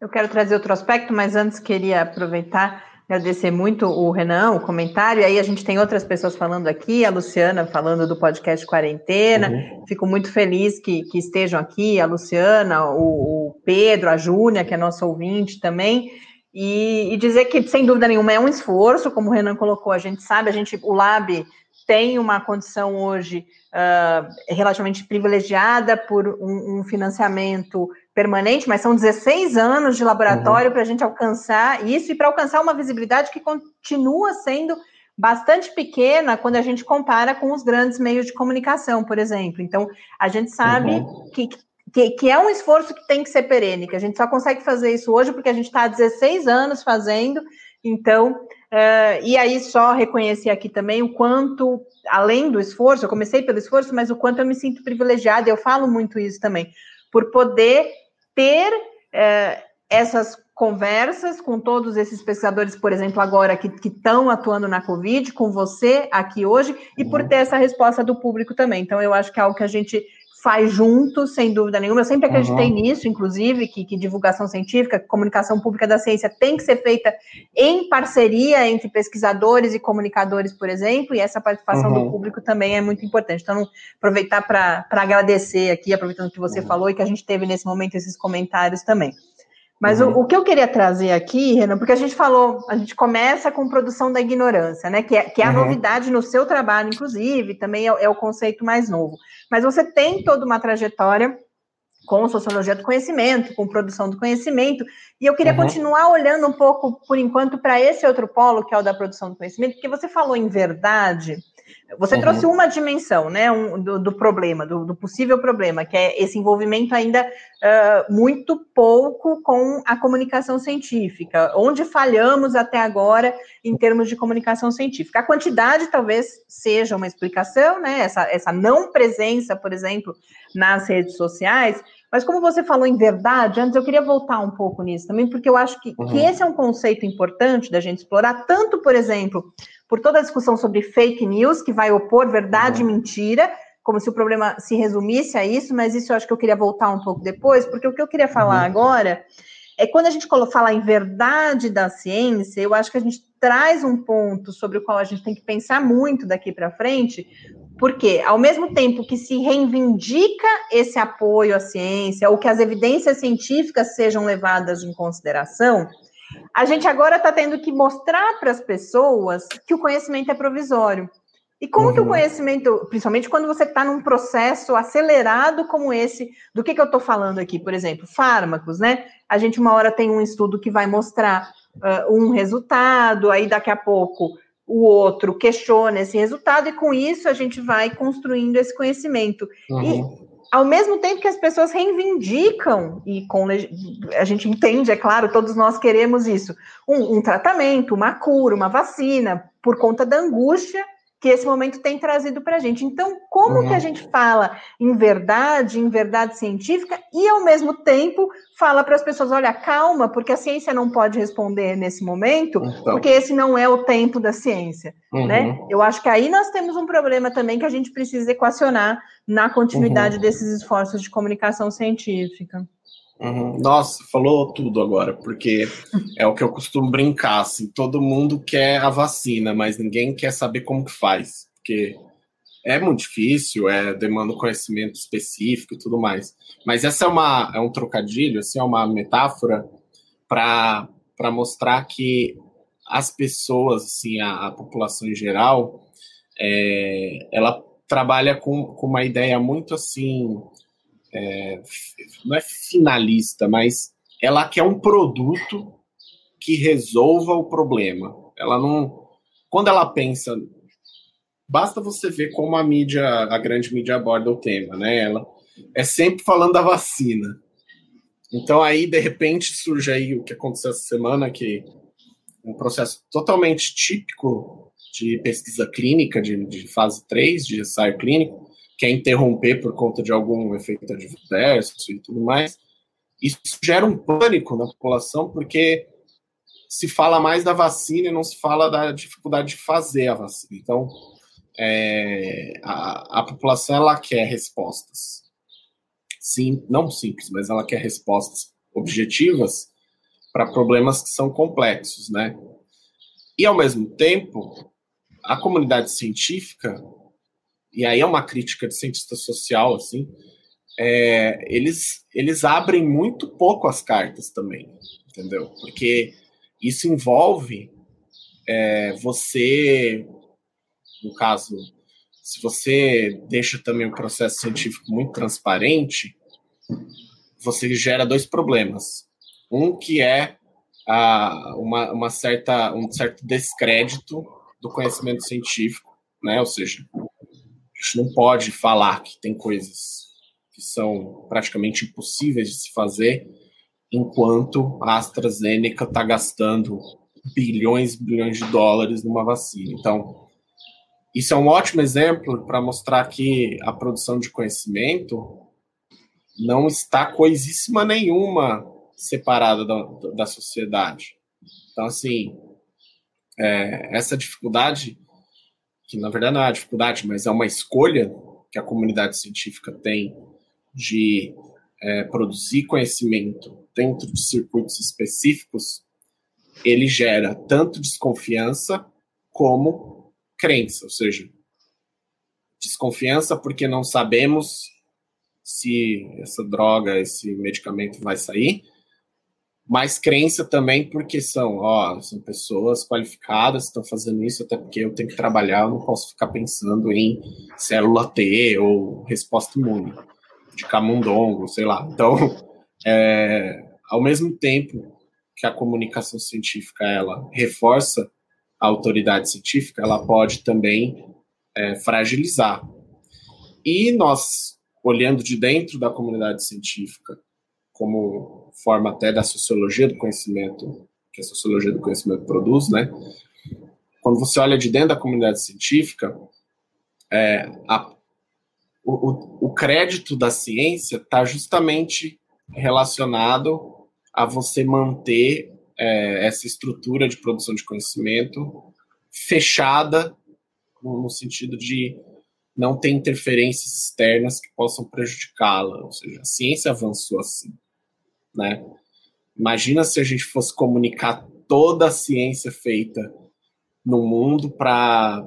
Eu quero trazer outro aspecto, mas antes queria aproveitar Agradecer muito o Renan, o comentário. E aí a gente tem outras pessoas falando aqui, a Luciana falando do podcast Quarentena. Uhum. Fico muito feliz que, que, estejam aqui, a Luciana, o, o Pedro, a Júnia, que é nossa ouvinte também. E, e, dizer que, sem dúvida nenhuma, é um esforço, como o Renan colocou, a gente sabe, a gente, o Lab tem uma condição hoje uh, relativamente privilegiada por um, um financiamento permanente, mas são 16 anos de laboratório uhum. para a gente alcançar isso e para alcançar uma visibilidade que continua sendo bastante pequena quando a gente compara com os grandes meios de comunicação, por exemplo. Então, a gente sabe uhum. que, que, que, é um esforço que tem que ser perene, que a gente só consegue fazer isso hoje porque a gente está há 16 anos fazendo. Então, uh, e aí só reconhecer aqui também o quanto, além do esforço, eu comecei pelo esforço, mas o quanto eu me sinto privilegiada, eu falo muito isso também, por poder ter é, essas conversas com todos esses pesquisadores, por exemplo, agora que estão atuando na Covid, com você aqui hoje, e por uhum. ter essa resposta do público também. Então, eu acho que é algo que a gente faz junto, sem dúvida nenhuma. Eu sempre acreditei uhum. nisso, inclusive, que, que, divulgação científica, comunicação pública da ciência tem que ser feita em parceria entre pesquisadores e comunicadores, por exemplo, e essa participação uhum. do público também é muito importante. Então, aproveitar para agradecer aqui, aproveitando que você uhum. falou e que a gente teve nesse momento esses comentários também. Mas uhum. o, o, que eu queria trazer aqui, Renan, porque a gente falou, a gente começa com produção da ignorância, né? Que é, que é a novidade no seu trabalho, inclusive, também é, é, o conceito mais novo. Mas você tem toda uma trajetória com sociologia do conhecimento, com produção do conhecimento, e eu queria uhum. continuar olhando um pouco, por enquanto, para esse outro polo, que é o da produção do conhecimento, porque você falou em verdade. Você uhum. trouxe uma dimensão, né, um, do, do, problema, do, do, possível problema, que é esse envolvimento ainda uh, muito pouco com a comunicação científica, onde falhamos até agora em termos de comunicação científica. A quantidade talvez seja uma explicação, né, essa, essa não presença, por exemplo, nas redes sociais, mas como você falou em verdade, antes eu queria voltar um pouco nisso também, porque eu acho que, uhum. que esse é um conceito importante da gente explorar, tanto, por exemplo, por toda a discussão sobre fake news, que vai opor verdade uhum. e mentira, como se o problema se resumisse a isso, mas isso eu acho que eu queria voltar um pouco depois, porque o que eu queria falar uhum. agora é quando a gente fala em verdade da ciência, eu acho que a gente traz um ponto sobre o qual a gente tem que pensar muito daqui para frente, porque, ao mesmo tempo que se reivindica esse apoio à ciência, ou que as evidências científicas sejam levadas em consideração, a gente agora está tendo que mostrar para as pessoas que o conhecimento é provisório. E como uhum. que o uhum. conhecimento, principalmente quando você está num processo acelerado como esse, do que, que eu estou falando aqui, por exemplo, fármacos, né? A gente uma hora tem um estudo que vai mostrar uh, um resultado, aí daqui a pouco o outro questiona esse resultado, e com isso a gente vai construindo esse conhecimento. Uhum. E ao mesmo tempo que as pessoas reivindicam, e com a gente entende, é claro, todos nós queremos isso, um, um tratamento, uma cura, uma vacina, por conta da angústia que esse momento tem trazido para a gente. Então, como uhum. que a gente fala em verdade, em verdade científica, e ao mesmo tempo fala para as pessoas: olha, calma, porque a ciência não pode responder nesse momento, então. porque esse não é o tempo da ciência. Uhum. Né? Eu acho que aí nós temos um problema também que a gente precisa equacionar na continuidade uhum. desses esforços de comunicação científica. Uhum. Nossa, falou tudo agora, porque é o que eu costumo brincar, assim, todo mundo quer a vacina, mas ninguém quer saber como que faz, porque é muito difícil, é demanda conhecimento específico e tudo mais. Mas essa é uma é um trocadilho, assim, é uma metáfora para mostrar que as pessoas, assim, a, a população em geral, é, ela trabalha com, com uma ideia muito assim é, não é finalista, mas ela quer um produto que resolva o problema. Ela não. Quando ela pensa. Basta você ver como a mídia, a grande mídia aborda o tema, né? Ela é sempre falando da vacina. Então aí, de repente, surge aí o que aconteceu essa semana, que um processo totalmente típico de pesquisa clínica, de, de fase 3, de ensaio clínico, que é interromper por conta de algum efeito adverso e tudo mais. Isso gera um pânico na população, porque se fala mais da vacina e não se fala da dificuldade de fazer a vacina. Então, é, a, a população ela quer respostas. Sim, não simples, mas ela quer respostas objetivas para problemas que são complexos, né? E ao mesmo tempo, a comunidade científica, e aí é uma crítica de cientista social, assim, é, eles, eles abrem muito pouco as cartas também, entendeu? Porque isso envolve é, você, no caso, se você deixa também o processo científico muito transparente, você gera dois problemas. Um que é a, uma, uma certa, um certo descrédito do conhecimento científico, né? Ou seja, a gente não pode falar que tem coisas que são praticamente impossíveis de se fazer enquanto a AstraZeneca está gastando bilhões e bilhões de dólares numa vacina. Então, isso é um ótimo exemplo para mostrar que a produção de conhecimento não está coisíssima nenhuma separada da, da sociedade. Então, assim, é, essa dificuldade, que na verdade não é uma dificuldade, mas é uma escolha que a comunidade científica tem de é, produzir conhecimento dentro de circuitos específicos, ele gera tanto desconfiança como crença, ou seja, desconfiança porque não sabemos se essa droga, esse medicamento vai sair, mas crença também porque são, ó, são pessoas qualificadas estão fazendo isso, até porque eu tenho que trabalhar, eu não posso ficar pensando em célula T ou resposta imune de camundongo, sei lá. Então, é, ao mesmo tempo que a comunicação científica ela reforça a autoridade científica, ela pode também é, fragilizar. E nós, olhando de dentro da comunidade científica, como forma até da sociologia do conhecimento, que a sociologia do conhecimento produz, né? Quando você olha de dentro da comunidade científica, é, a, o, o, crédito da ciência está justamente relacionado a você manter é, essa estrutura de produção de conhecimento fechada no, sentido de não ter interferências externas que possam prejudicá-la. Ou seja, a ciência avançou assim, né? Imagina se a gente fosse comunicar toda a ciência feita no mundo para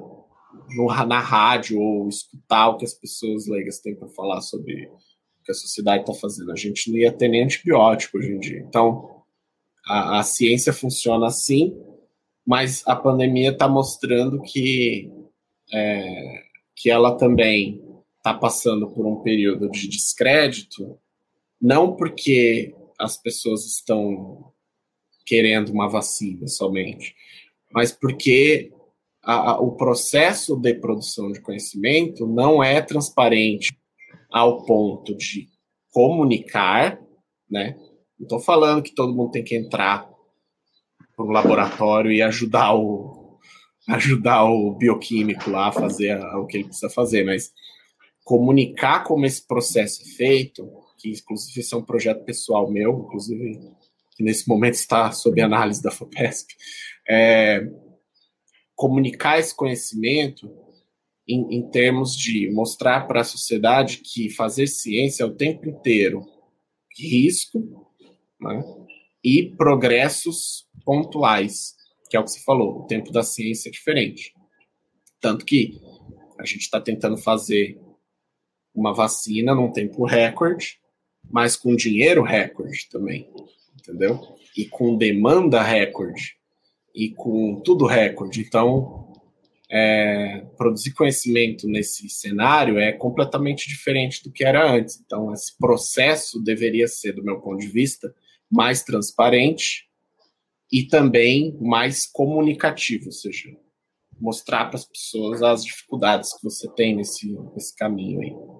na rádio ou escutar o que as pessoas leigas têm para falar sobre o que a sociedade está fazendo. A gente não ia ter nem antibiótico hoje em dia. Então, a, a ciência funciona assim, mas a pandemia está mostrando que, é, que ela também está passando por um período de descrédito, não porque as pessoas estão querendo uma vacina somente, mas porque a, a, o processo de produção de conhecimento não é transparente ao ponto de comunicar, né? Não estou falando que todo mundo tem que entrar para um laboratório e ajudar o ajudar o bioquímico lá a fazer o que ele precisa fazer, mas comunicar como esse processo é feito, que inclusive esse é um projeto pessoal meu, inclusive que nesse momento está sob análise da FOPESP, é, comunicar esse conhecimento em, em termos de mostrar para a sociedade que fazer ciência é o tempo inteiro risco né, e progressos pontuais, que é o que você falou, o tempo da ciência é diferente. Tanto que a gente está tentando fazer uma vacina num tempo recorde, mas com dinheiro recorde também, entendeu? E com demanda recorde e com tudo recorde. Então, é, produzir conhecimento nesse cenário é completamente diferente do que era antes. Então, esse processo deveria ser, do meu ponto de vista, mais transparente e também mais comunicativo, ou seja, mostrar para as pessoas as dificuldades que você tem nesse, nesse caminho aí.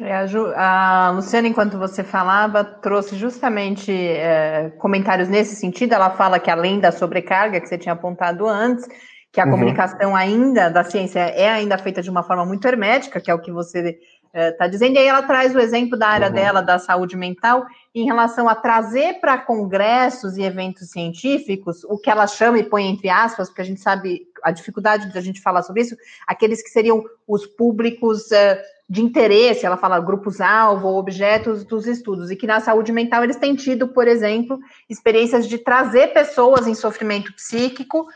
É, a, Ju, a, Luciana, enquanto você falava, trouxe justamente é, comentários nesse sentido. Ela fala que além da sobrecarga que você tinha apontado antes, que a uhum. comunicação ainda da ciência é ainda feita de uma forma muito hermética, que é o que você está é, dizendo. E aí ela traz o exemplo da área uhum. dela, da saúde mental, em relação a trazer para congressos e eventos científicos o que ela chama e põe entre aspas, porque a gente sabe a dificuldade de a gente falar sobre isso, aqueles que seriam os públicos uh, de interesse, ela fala grupos-alvo ou objetos dos estudos, e que na saúde mental eles têm tido, por exemplo, experiências de trazer pessoas em sofrimento psíquico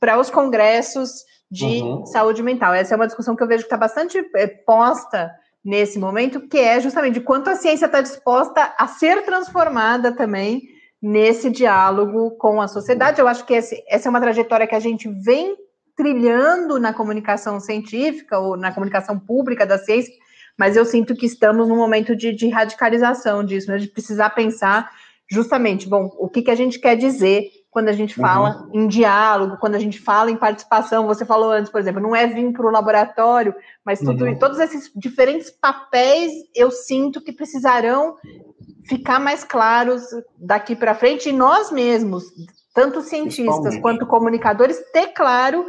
para os congressos de uhum. saúde mental. Essa é uma discussão que eu vejo que está bastante é, posta nesse momento, que é justamente de quanto a ciência está disposta a ser transformada também nesse diálogo com a sociedade. Eu acho que esse, essa é uma trajetória que a gente vem trilhando na comunicação científica ou na comunicação pública da ciência, mas eu sinto que estamos num momento de, de radicalização disso, né? de precisar pensar justamente, bom, o que, que a gente quer dizer quando a gente fala uhum. em diálogo, quando a gente fala em participação. Você falou antes, por exemplo, não é vir para o laboratório, mas tudo, uhum. todos esses diferentes papéis eu sinto que precisarão ficar mais claros daqui para frente, e nós mesmos, tanto cientistas quanto comunicadores, ter claro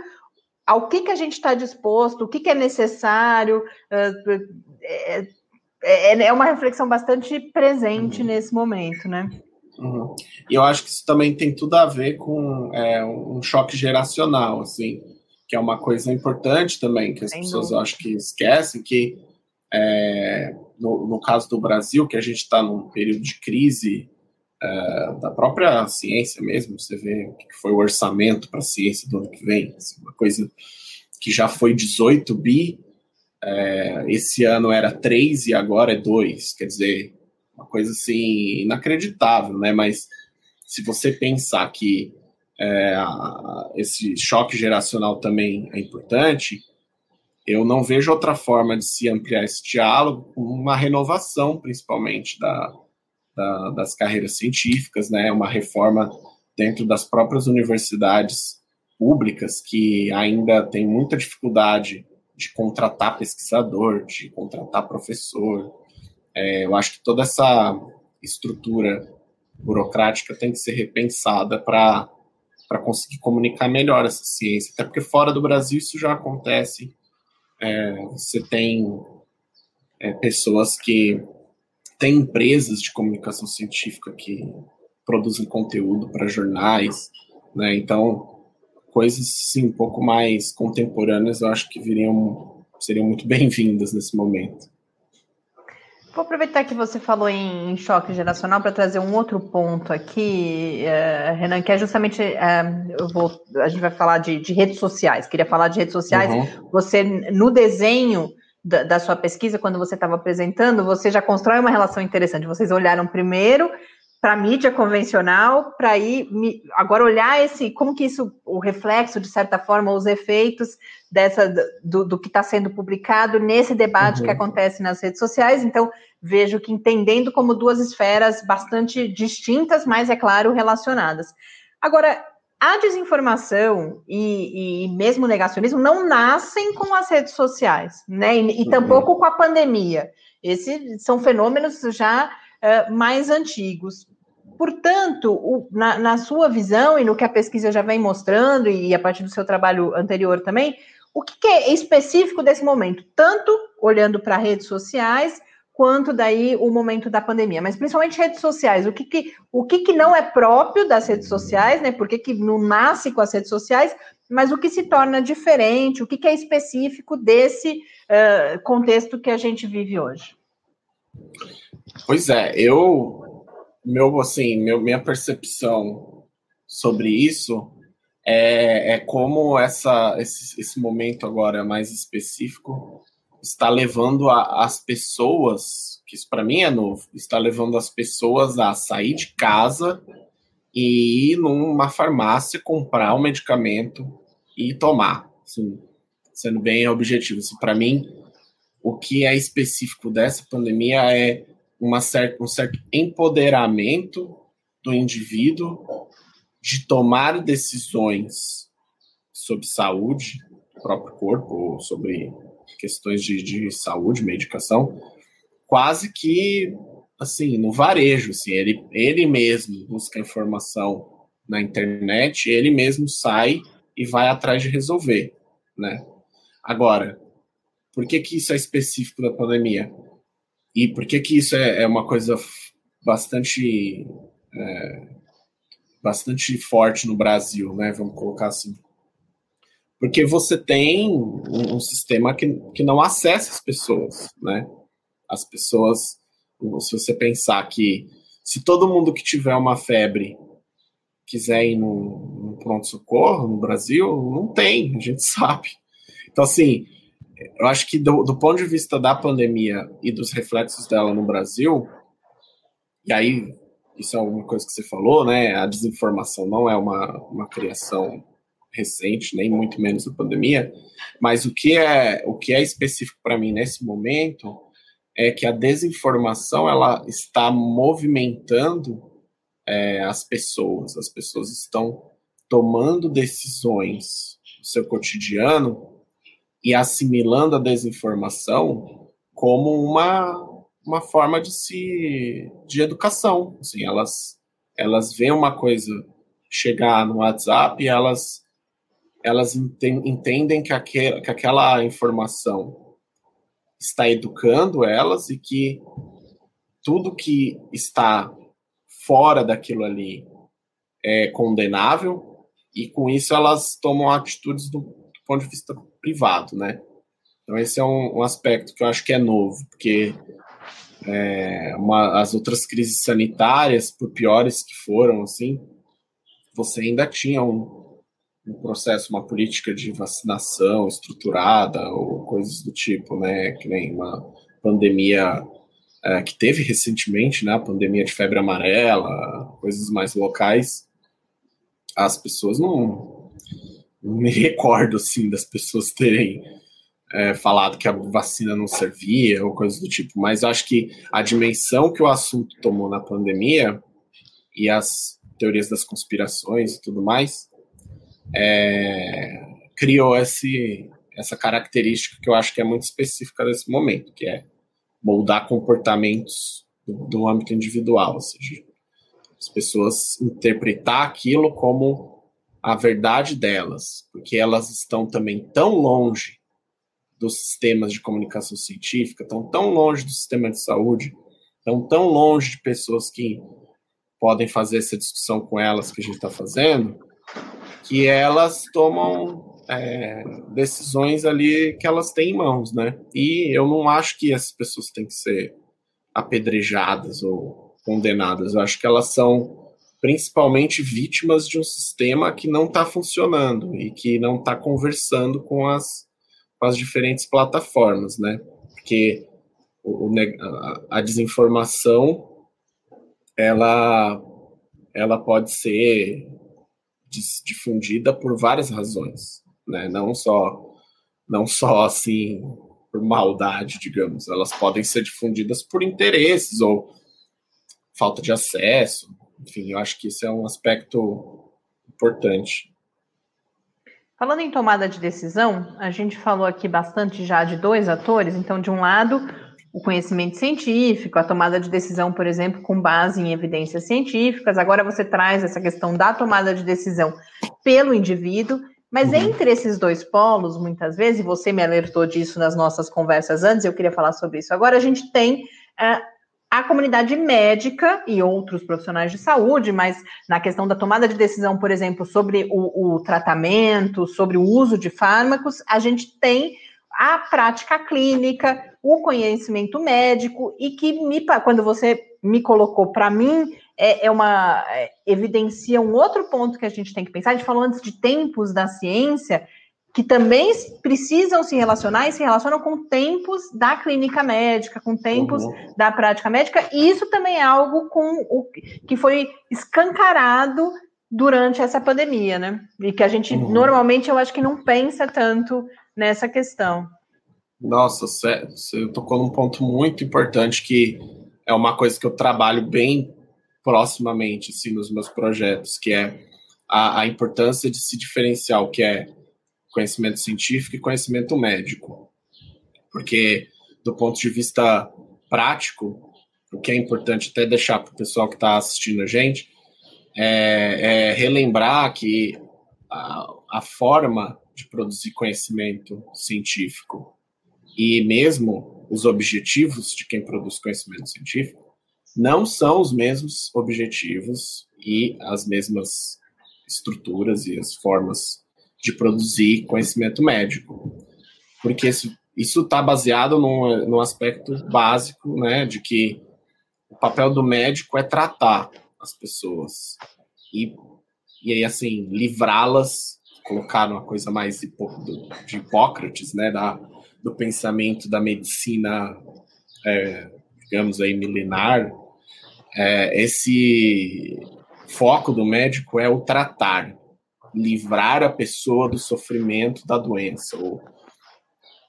ao que, que a gente está disposto, o que, que é necessário. É, é, é, uma reflexão bastante presente uhum. nesse momento, né? Uhum. E eu acho que isso também tem tudo a ver com é, um choque geracional, assim, que é uma coisa importante também, que as Sem pessoas dúvida. acho que esquecem, que é, no, no, caso do Brasil, que a gente está num período de crise é, da própria ciência mesmo, você vê o que foi o orçamento para a ciência do ano que vem, assim, uma coisa que já foi 18 bi, é, esse ano era 3 e agora é 2, quer dizer, uma coisa assim inacreditável, né? Mas se você pensar que é, esse choque geracional também é importante, eu não vejo outra forma de se ampliar esse diálogo uma renovação, principalmente da, da, das carreiras científicas, né? Uma reforma dentro das próprias universidades públicas que ainda tem muita dificuldade de contratar pesquisador, de contratar professor, é, eu acho que toda essa estrutura burocrática tem que ser repensada para conseguir comunicar melhor essa ciência. Até porque fora do Brasil isso já acontece. É, você tem é, pessoas que têm empresas de comunicação científica que produzem conteúdo para jornais, né? Então, coisas sim, um pouco mais contemporâneas, eu acho que viriam seriam muito bem-vindas nesse momento. Vou aproveitar que você falou em, choque geracional para trazer um outro ponto aqui, uh, Renan, que é justamente uh, eu vou, a gente vai falar de, de, redes sociais. Queria falar de redes sociais. Uhum. Você no desenho da, da sua pesquisa, quando você estava apresentando, você já constrói uma relação interessante. Vocês olharam primeiro para a mídia convencional, para ir agora olhar esse como que isso, o reflexo, de certa forma, os efeitos dessa do, do que está sendo publicado nesse debate uhum. que acontece nas redes sociais. Então, vejo que entendendo como duas esferas bastante distintas, mas é claro, relacionadas. Agora, a desinformação e, e mesmo o negacionismo não nascem com as redes sociais, né? E, e uhum. tampouco com a pandemia. Esses são fenômenos já uh, mais antigos. Portanto, o, na, na, sua visão e no que a pesquisa já vem mostrando, e a partir do seu trabalho anterior também, o que, que é específico desse momento? Tanto olhando para redes sociais, quanto daí o momento da pandemia, mas principalmente redes sociais. O que, que, o que, que não é próprio das redes sociais, né? Por que, que não nasce com as redes sociais, mas o que se torna diferente, o que, que é específico desse uh, contexto que a gente vive hoje. Pois é, eu, meu, assim, meu, minha percepção sobre isso é, é como essa, esse, esse momento agora mais específico está levando a, as pessoas, que isso para mim é novo, está levando as pessoas a sair de casa e ir numa farmácia comprar um medicamento e tomar. assim, sendo bem objetivo, assim, para mim, o que é específico dessa pandemia é uma certa, um certo empoderamento do indivíduo de tomar decisões sobre saúde, próprio corpo, sobre questões de, de saúde, medicação, quase que assim no varejo, assim, ele, ele mesmo busca informação na internet, ele mesmo sai e vai atrás de resolver, né? Agora, por que que isso é específico da pandemia? E por que que isso é, é uma coisa bastante é, bastante forte no Brasil, né? Vamos colocar assim. Porque você tem um, um sistema que, que não acessa as pessoas, né? As pessoas, se você pensar que se todo mundo que tiver uma febre quiser ir no, no pronto-socorro no Brasil, não tem, a gente sabe. Então, assim, eu acho que do, do ponto de vista da pandemia e dos reflexos dela no Brasil, e aí isso é uma coisa que você falou, né? A desinformação não é uma, uma criação recente, nem muito menos a pandemia, mas o que é o que é específico para mim nesse momento é que a desinformação ela está movimentando é, as pessoas, as pessoas estão tomando decisões no seu cotidiano e assimilando a desinformação como uma uma forma de se de educação, assim, elas elas veem uma coisa chegar no WhatsApp e elas elas entendem que, que aquela informação está educando elas e que tudo que está fora daquilo ali é condenável e com isso elas tomam atitudes do, do ponto de vista privado, né? Então esse é um, um aspecto que eu acho que é novo, porque é, uma, as outras crises sanitárias, por piores que foram, assim, você ainda tinha um, um processo, uma política de vacinação estruturada ou coisas do tipo, né? Que nem uma pandemia é, que teve recentemente, né? A pandemia de febre amarela, coisas mais locais. As pessoas não, não me recordo assim das pessoas terem é, falado que a vacina não servia ou coisas do tipo, mas acho que a dimensão que o assunto tomou na pandemia e as teorias das conspirações e tudo mais é, criou esse, essa característica que eu acho que é muito específica desse momento, que é moldar comportamentos do, do âmbito individual, ou seja, as pessoas interpretar aquilo como a verdade delas, porque elas estão também tão longe dos sistemas de comunicação científica, estão tão longe do sistema de saúde, estão tão longe de pessoas que podem fazer essa discussão com elas que a gente está fazendo, que elas tomam é, decisões ali que elas têm em mãos, né? E eu não acho que essas pessoas têm que ser apedrejadas ou condenadas. Eu acho que elas são principalmente vítimas de um sistema que não está funcionando e que não está conversando com as com as diferentes plataformas, né? Porque o, a, a desinformação ela ela pode ser difundida por várias razões, né? Não só não só assim por maldade, digamos, elas podem ser difundidas por interesses ou falta de acesso. Enfim, eu acho que isso é um aspecto importante. Falando em tomada de decisão, a gente falou aqui bastante já de dois atores. Então, de um lado, o conhecimento científico, a tomada de decisão, por exemplo, com base em evidências científicas. Agora você traz essa questão da tomada de decisão pelo indivíduo. Mas uhum. entre esses dois polos, muitas vezes, e você me alertou disso nas nossas conversas antes, eu queria falar sobre isso agora, a gente tem uh, a comunidade médica e outros profissionais de saúde, mas na questão da tomada de decisão, por exemplo, sobre o, o tratamento, sobre o uso de fármacos, a gente tem a prática clínica, o conhecimento médico e que me, quando você me colocou para mim é, é, uma é, evidencia um outro ponto que a gente tem que pensar. A gente falou antes de tempos da ciência que também precisam se relacionar e se relacionam com tempos da clínica médica, com tempos uhum. da prática médica, e isso também é algo com o que foi escancarado durante essa pandemia, né? E que a gente uhum. normalmente eu acho que não pensa tanto nessa questão. Nossa, você tocou num ponto muito importante que é uma coisa que eu trabalho bem proximamente assim, nos meus projetos, que é a, a importância de se diferenciar o que é conhecimento científico e conhecimento médico. Porque, do ponto de vista prático, o que é importante até deixar para o pessoal que está assistindo a gente é, é relembrar que a, a forma de produzir conhecimento científico e mesmo os objetivos de quem produz conhecimento científico não são os mesmos objetivos e as mesmas estruturas e as formas de produzir conhecimento médico. Porque isso está baseado num, num aspecto básico, né, de que o papel do médico é tratar as pessoas e, e aí, assim, livrá-las, colocar uma coisa mais de Hipócrates, né, da, do pensamento da medicina, é, digamos aí, milenar, é, esse foco do médico é o tratar, livrar a pessoa do sofrimento da doença, ou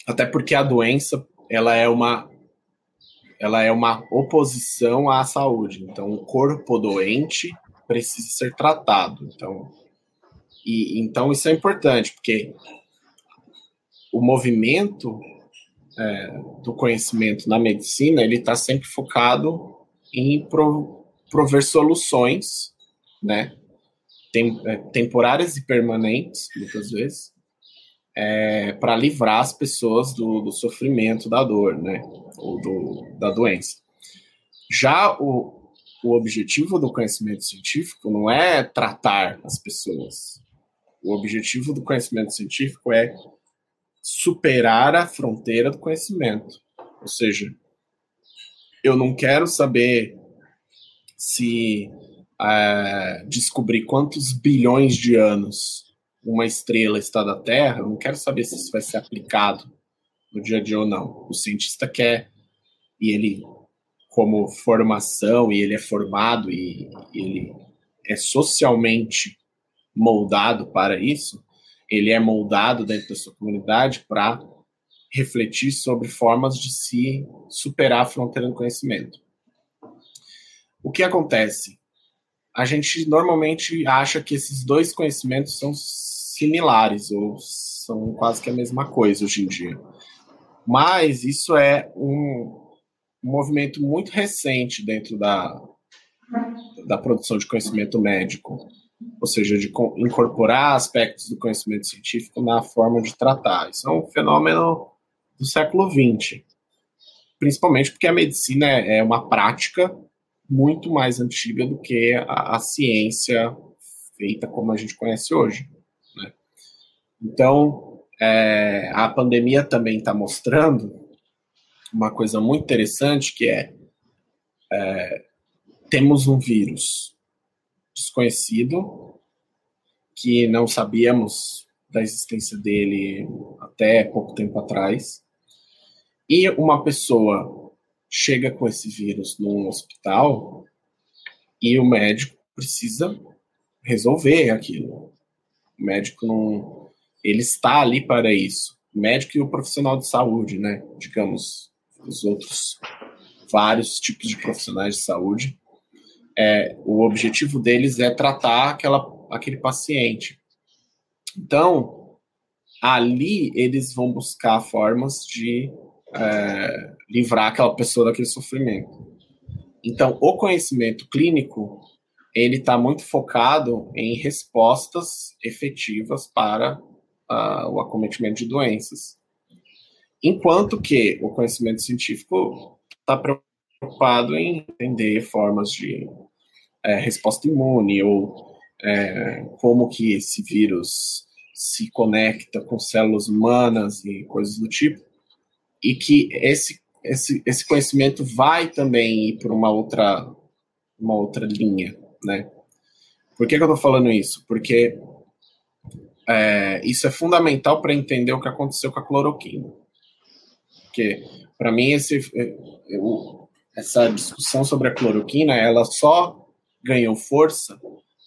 até porque a doença ela é uma ela é uma oposição à saúde. Então, o corpo doente precisa ser tratado. Então, e, então isso é importante, porque o movimento é, do conhecimento na medicina ele está sempre focado em pro, prover soluções, né, tem, é, temporárias e permanentes, muitas vezes, é, para livrar as pessoas do, do, sofrimento, da dor, né, ou do, da doença. Já o, o objetivo do conhecimento científico não é tratar as pessoas. O objetivo do conhecimento científico é superar a fronteira do conhecimento. Ou seja, eu não quero saber se é, descobrir quantos bilhões de anos uma estrela está da Terra, eu não quero saber se isso vai ser aplicado no dia a dia ou não. O cientista quer, e ele, como formação, e ele é formado, e ele é socialmente moldado para isso, ele é moldado dentro da sua comunidade para refletir sobre formas de se superar a fronteira do conhecimento. O que acontece? A gente normalmente acha que esses dois conhecimentos são similares ou são quase que a mesma coisa hoje em dia. Mas isso é um, movimento muito recente dentro da, da produção de conhecimento médico ou seja, de incorporar aspectos do conhecimento científico na forma de tratar. Isso é um fenômeno do século XX, principalmente porque a medicina é, é uma prática muito mais antiga do que a, a ciência feita como a gente conhece hoje. Né? Então, é, a pandemia também está mostrando uma coisa muito interessante que é, é temos um vírus desconhecido, que não sabíamos da existência dele até pouco tempo atrás. E uma pessoa chega com esse vírus num hospital e o médico precisa resolver aquilo. O médico não. Ele está ali para isso. O médico e o profissional de saúde, né? Digamos, os outros vários tipos de profissionais de saúde é, o objetivo deles é tratar aquela, aquele paciente. Então, ali eles vão buscar formas de é, livrar aquela pessoa daquele sofrimento. Então, o conhecimento clínico ele está muito focado em respostas efetivas para uh, o acometimento de doenças, enquanto que o conhecimento científico está preocupado em entender formas de é, resposta imune ou é, como que esse vírus se conecta com células humanas e coisas do tipo, e que esse, esse, esse conhecimento vai também ir para uma outra, uma outra linha, né? Por que, que eu estou falando isso? Porque é, isso é fundamental para entender o que aconteceu com a cloroquina. Porque, para mim, esse, é, essa discussão sobre a cloroquina, ela só ganhou força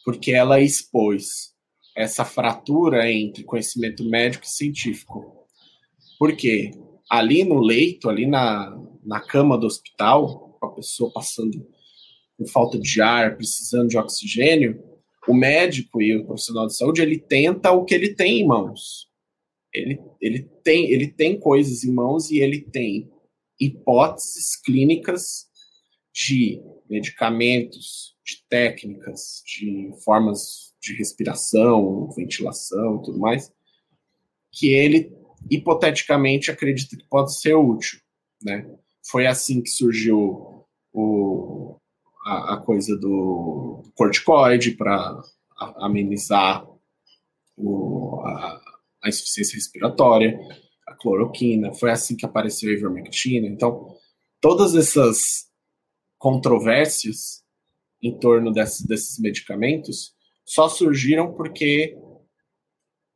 porque ela expôs essa fratura entre conhecimento médico e científico. Por quê? Ali no leito, ali na, na cama do hospital, com a pessoa passando com falta de ar, precisando de oxigênio, o médico e o profissional de saúde, ele tenta o que ele tem em mãos. Ele, ele, tem, ele tem coisas em mãos e ele tem hipóteses clínicas de medicamentos, de técnicas, de formas de respiração, ventilação e tudo mais, que ele hipoteticamente acredita que pode ser útil, né? Foi assim que surgiu o, a, a coisa do corticoide para amenizar o, a, a insuficiência respiratória, a cloroquina, foi assim que apareceu a ivermectina. Então, todas essas controvérsias em torno desses, desses medicamentos só surgiram porque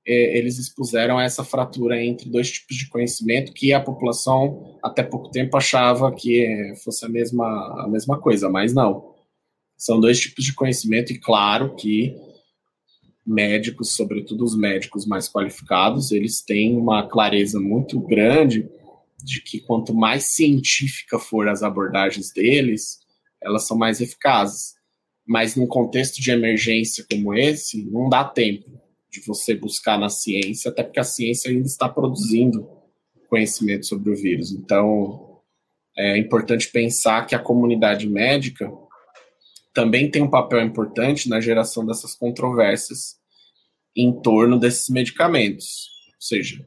é, eles expuseram essa fratura entre dois tipos de conhecimento que a população até pouco tempo achava que fosse a mesma, a mesma coisa, mas não. São dois tipos de conhecimento e claro que médicos, sobretudo os médicos mais qualificados, eles têm uma clareza muito grande de que quanto mais científica for as abordagens deles, elas são mais eficazes. Mas num contexto de emergência como esse, não dá tempo de você buscar na ciência, até porque a ciência ainda está produzindo conhecimento sobre o vírus. Então, é importante pensar que a comunidade médica também tem um papel importante na geração dessas controvérsias em torno desses medicamentos. Ou seja,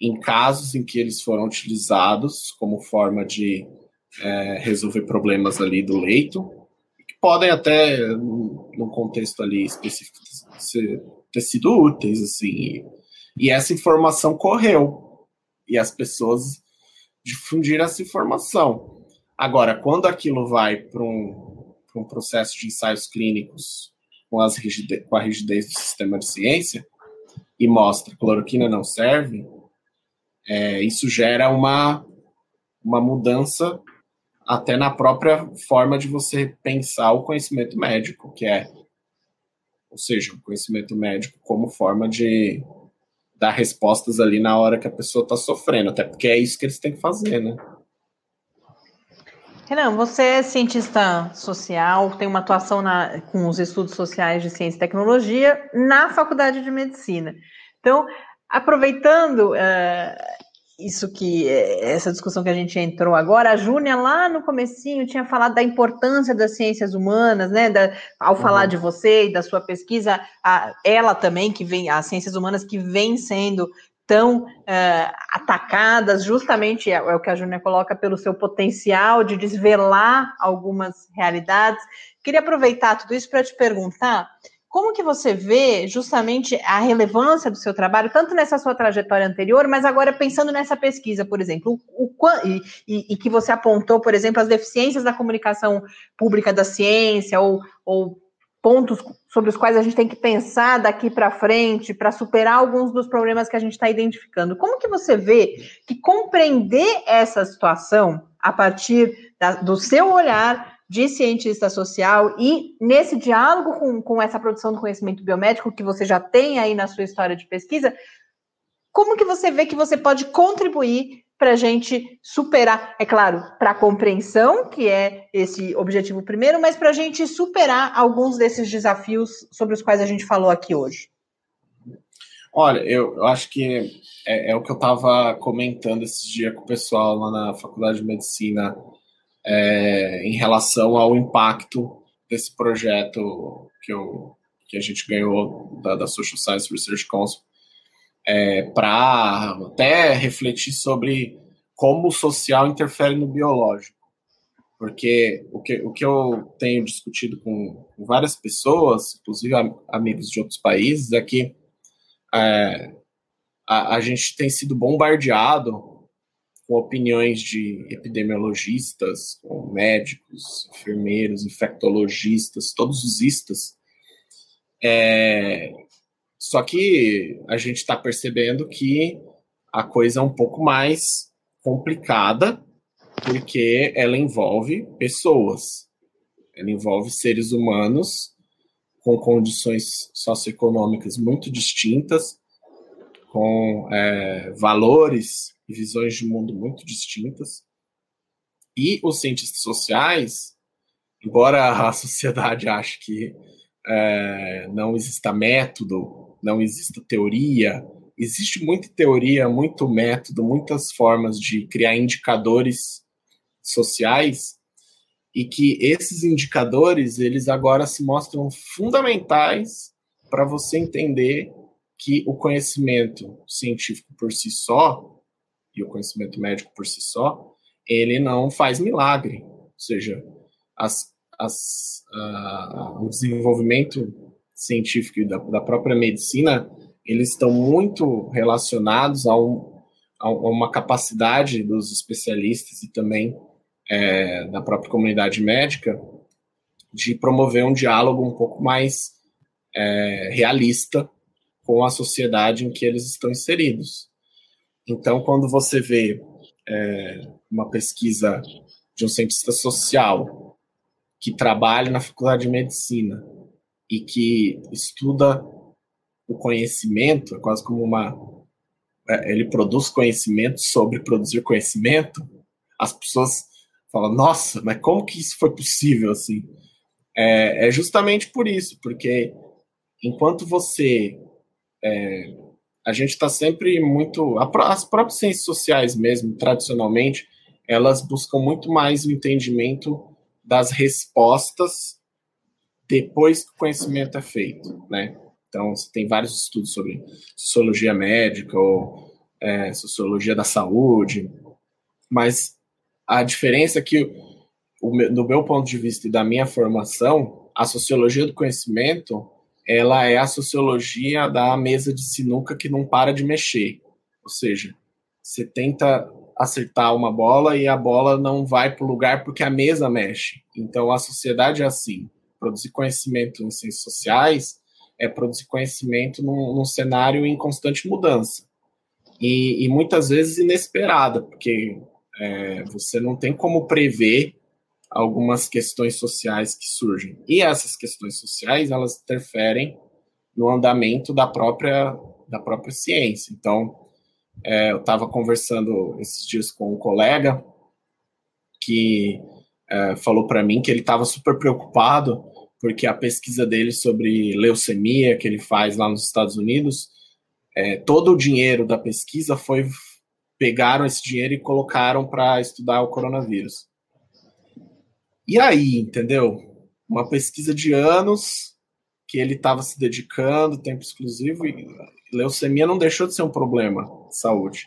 em casos em que eles foram utilizados como forma de é, resolver problemas ali do leito, podem até, num contexto ali específico, ser, ter sido úteis, assim. E essa informação correu. E as pessoas difundiram essa informação. Agora, quando aquilo vai para um, um processo de ensaios clínicos com, as com a rigidez do sistema de ciência e mostra que cloroquina não serve, é, isso gera uma, uma mudança até na própria forma de você pensar o conhecimento médico, que é, ou seja, o conhecimento médico como forma de dar respostas ali na hora que a pessoa está sofrendo, até porque é isso que eles têm que fazer, né? Renan, você é cientista social, tem uma atuação na, com os estudos sociais de ciência e tecnologia na Faculdade de Medicina. Então, aproveitando uh, isso que essa discussão que a gente entrou agora, a Júnia lá no comecinho tinha falado da importância das ciências humanas, né? Da, ao uhum. falar de você e da sua pesquisa, a, ela também que vem, as ciências humanas que vem sendo tão uh, atacadas, justamente é, é, o que a Júnia coloca pelo seu potencial de desvelar algumas realidades. Queria aproveitar tudo isso para te perguntar como que você vê justamente a relevância do seu trabalho, tanto nessa sua trajetória anterior, mas agora pensando nessa pesquisa, por exemplo, o, o e, e, que você apontou, por exemplo, as deficiências da comunicação pública da ciência, ou, ou pontos sobre os quais a gente tem que pensar daqui para frente para superar alguns dos problemas que a gente está identificando. Como que você vê que compreender essa situação a partir da, do seu olhar de cientista social e nesse diálogo com, com essa produção do conhecimento biomédico que você já tem aí na sua história de pesquisa, como que você vê que você pode contribuir para a gente superar, é claro, para a compreensão, que é esse objetivo primeiro, mas para a gente superar alguns desses desafios sobre os quais a gente falou aqui hoje? Olha, eu, eu acho que é, é, o que eu estava comentando esses dias com o pessoal lá na Faculdade de Medicina é, em relação ao impacto desse projeto que, eu, que a gente ganhou da, da Social Science Research Council, é, para até refletir sobre como o social interfere no biológico. Porque o que, o que eu tenho discutido com, várias pessoas, inclusive amigos de outros países, é que é, a, a gente tem sido bombardeado com opiniões de epidemiologistas, médicos, enfermeiros, infectologistas, todos os istas. É, só que a gente está percebendo que a coisa é um pouco mais complicada, porque ela envolve pessoas, ela envolve seres humanos com condições socioeconômicas muito distintas, com é, valores visões de mundo muito distintas. E os cientistas sociais, embora a sociedade ache que é, não exista método, não exista teoria, existe muita teoria, muito método, muitas formas de criar indicadores sociais e que esses indicadores eles agora se mostram fundamentais para você entender que o conhecimento científico por si só e o conhecimento médico por si só ele não faz milagre, ou seja, as, as, uh, o desenvolvimento científico da, da própria medicina eles estão muito relacionados a, um, a uma capacidade dos especialistas e também é, da própria comunidade médica de promover um diálogo um pouco mais é, realista com a sociedade em que eles estão inseridos. Então, quando você vê é, uma pesquisa de um cientista social que trabalha na faculdade de medicina e que estuda o conhecimento, é quase como uma. É, ele produz conhecimento sobre produzir conhecimento, as pessoas falam, nossa, mas como que isso foi possível assim? É, é justamente por isso, porque enquanto você. É, a gente está sempre muito. As próprias ciências sociais, mesmo, tradicionalmente, elas buscam muito mais o entendimento das respostas depois que o conhecimento é feito, né? Então, tem vários estudos sobre sociologia médica ou é, sociologia da saúde, mas a diferença é que, do meu ponto de vista e da minha formação, a sociologia do conhecimento ela é a sociologia da mesa de sinuca que não para de mexer. Ou seja, você tenta acertar uma bola e a bola não vai para o lugar porque a mesa mexe. Então a sociedade é assim. Produzir conhecimento em ciências sociais é produzir conhecimento num, num cenário em constante mudança. E, e muitas vezes inesperada, porque é, você não tem como prever algumas questões sociais que surgem. E essas questões sociais, elas interferem no andamento da própria, da própria ciência. Então, é, eu estava conversando esses dias com um colega que é, falou para mim que ele estava super preocupado porque a pesquisa dele sobre leucemia que ele faz lá nos Estados Unidos, é, todo o dinheiro da pesquisa foi pegaram esse dinheiro e colocaram para estudar o coronavírus. E aí, entendeu? Uma pesquisa de anos que ele estava se dedicando, tempo exclusivo, e leucemia não deixou de ser um problema de saúde.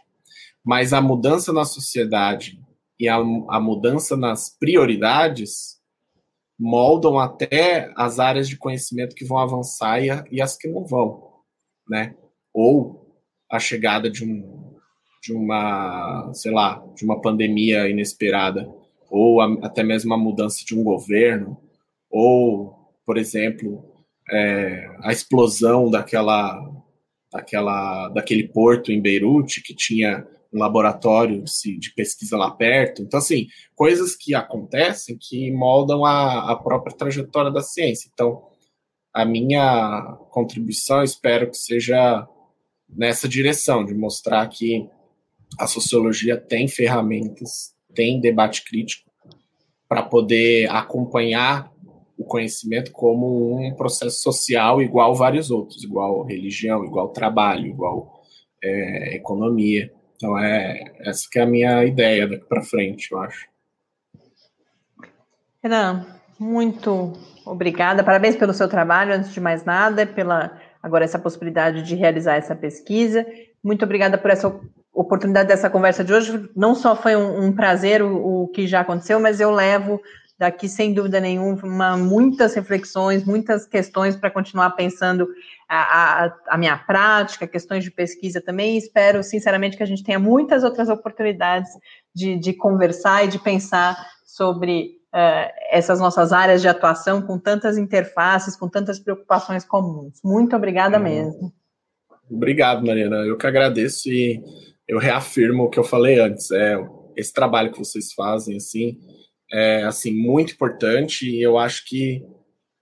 Mas a mudança na sociedade e a, a mudança nas prioridades moldam até as áreas de conhecimento que vão avançar e, a, e as que não vão, né? Ou a chegada de um de uma, sei lá, de uma pandemia inesperada ou a, até mesmo a mudança de um governo, ou, por exemplo, é, a explosão daquela, daquela, daquele porto em Beirute que tinha um laboratório de, de pesquisa lá perto. Então, assim, coisas que acontecem que moldam a, a própria trajetória da ciência. Então, a minha contribuição, espero que seja nessa direção, de mostrar que a sociologia tem ferramentas tem debate crítico para poder acompanhar o conhecimento como um processo social igual vários outros, igual religião, igual trabalho, igual é, economia. Então é essa que é a minha ideia daqui para frente, eu acho. Renan, muito obrigada, parabéns pelo seu trabalho, antes de mais nada, pela agora essa possibilidade de realizar essa pesquisa. Muito obrigada por essa oportunidade dessa conversa de hoje. Não só foi um, um prazer o, o, que já aconteceu, mas eu levo daqui, sem dúvida nenhuma, muitas reflexões, muitas questões para continuar pensando a, a, a, minha prática, questões de pesquisa também. Espero, sinceramente, que a gente tenha muitas outras oportunidades de, de conversar e de pensar sobre uh, essas nossas áreas de atuação com tantas interfaces, com tantas preocupações comuns. Muito obrigada uhum. mesmo. Obrigado, Mariana. Eu que agradeço e eu reafirmo o que eu falei antes. É, esse trabalho que vocês fazem, assim, é assim muito importante e eu acho que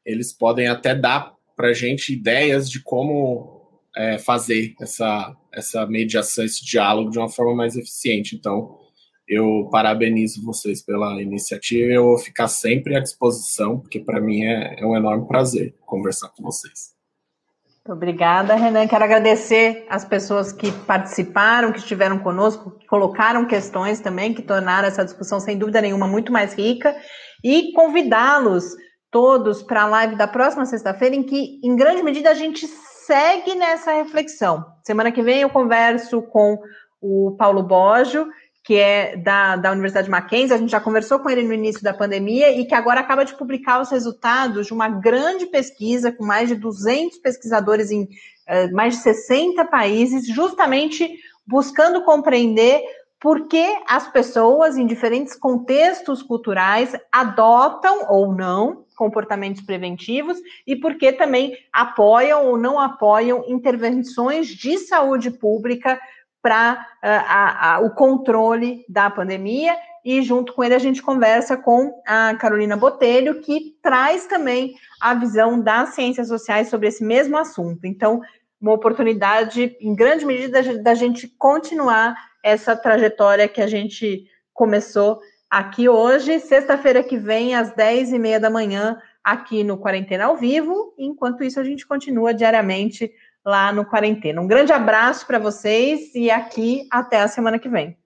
eles podem até dar para gente ideias de como é, fazer essa, essa mediação, esse diálogo de uma forma mais eficiente. Então, eu parabenizo vocês pela iniciativa eu vou ficar sempre à disposição, porque para mim é, é um enorme prazer conversar com vocês. Obrigada, Renan. Quero agradecer as pessoas que participaram, que estiveram conosco, que colocaram questões também, que tornaram essa discussão, sem dúvida nenhuma, muito mais rica, e convidá-los todos para a live da próxima sexta-feira, em que, em grande medida, a gente segue nessa reflexão. Semana que vem eu converso com o Paulo Boggio, que é da, da Universidade Mackenzie, a gente já conversou com ele no início da pandemia e que agora acaba de publicar os resultados de uma grande pesquisa com mais de 200 pesquisadores em uh, mais de 60 países, justamente buscando compreender por que as pessoas em diferentes contextos culturais adotam ou não comportamentos preventivos e por que também apoiam ou não apoiam intervenções de saúde pública para o controle da pandemia. E junto com ele a gente conversa com a Carolina Botelho, que traz também a visão das ciências sociais sobre esse mesmo assunto. Então, uma oportunidade, em grande medida, da gente continuar essa trajetória que a gente começou aqui hoje, sexta-feira que vem, às 10 e meia da manhã, aqui no Quarentena ao Vivo. Enquanto isso, a gente continua diariamente lá no Quarentena. Um grande abraço para vocês e aqui até a semana que vem.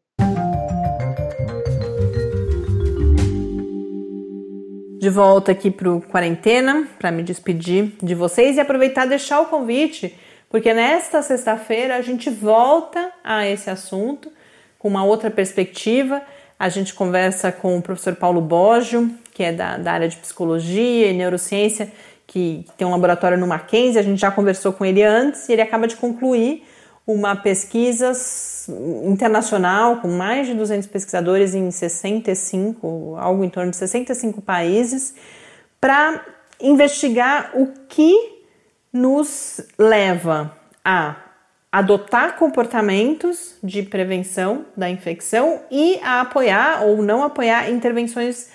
De volta aqui para o Quarentena, para me despedir de vocês e aproveitar e deixar o convite, porque nesta sexta-feira a gente volta a esse assunto com uma outra perspectiva. A gente conversa com o professor Paulo Boggio, que é da, da área de psicologia e neurociência, que tem um laboratório no Mackenzie, a gente já conversou com ele antes, e ele acaba de concluir uma pesquisa internacional com mais de 200 pesquisadores em 65, algo em torno de 65 países, para investigar o que nos leva a adotar comportamentos de prevenção da infecção e a apoiar ou não apoiar intervenções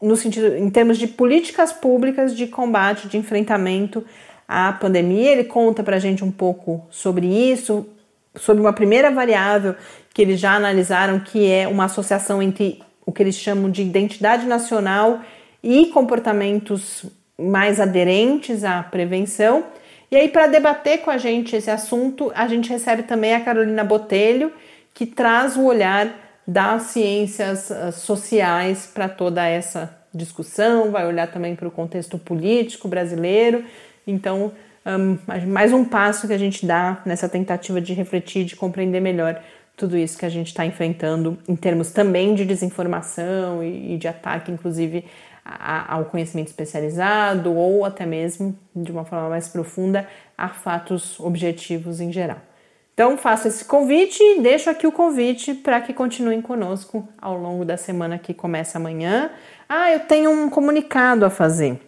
no sentido, em termos de políticas públicas de combate, de enfrentamento à pandemia. Ele conta para a gente um pouco sobre isso, sobre uma primeira variável que eles já analisaram, que é uma associação entre o que eles chamam de identidade nacional e comportamentos mais aderentes à prevenção. E aí, para debater com a gente esse assunto, a gente recebe também a Carolina Botelho, que traz o olhar das ciências ah, sociais para toda essa discussão, vai olhar também para o contexto político brasileiro. Então, um, mais um passo que a gente dá nessa tentativa de refletir, de compreender melhor tudo isso que a gente está enfrentando, em termos também de desinformação e, e de ataque, inclusive, a, ao conhecimento especializado ou até mesmo, de uma forma mais profunda, a fatos objetivos em geral. Então, faço esse convite e deixo aqui o convite para que continuem conosco ao longo da semana que começa amanhã. Ah, eu tenho um comunicado a fazer.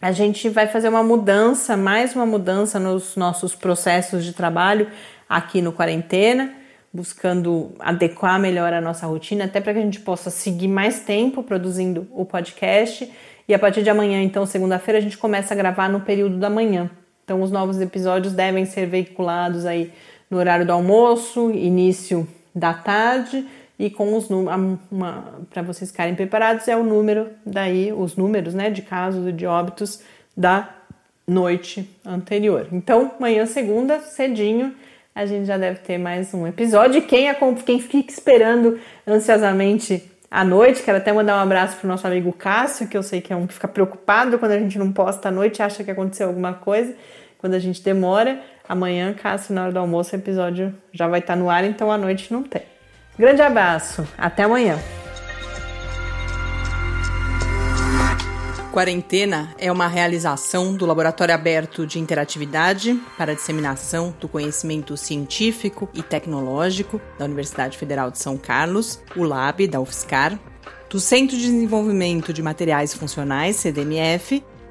A gente vai fazer uma mudança, mais uma mudança nos nossos processos de trabalho aqui no Quarentena, buscando adequar melhor a nossa rotina, até para que a gente possa seguir mais tempo produzindo o podcast. E a partir de amanhã, então, segunda-feira, a gente começa a gravar no período da manhã. Então, os novos episódios devem ser veiculados aí no horário do almoço, início da tarde e com os números, para vocês ficarem preparados, é o número daí, os números né, de casos de óbitos da noite anterior. Então, manhã segunda, cedinho, a gente já deve ter mais um episódio. Quem, quem fica esperando ansiosamente à noite, quero até mandar um abraço pro nosso amigo Cássio, que eu sei que é um que fica preocupado quando a gente não posta à noite, acha que aconteceu alguma coisa, quando a gente demora. Amanhã, Cássio, na hora do almoço, o episódio já vai estar no ar, então à noite não tem. Grande abraço, até amanhã. Quarentena é uma realização do Laboratório Aberto de Interatividade para Disseminação do Conhecimento Científico e Tecnológico da Universidade Federal de São Carlos, o LAB da UFSCar, do Centro de Desenvolvimento de Materiais Funcionais, CDMF,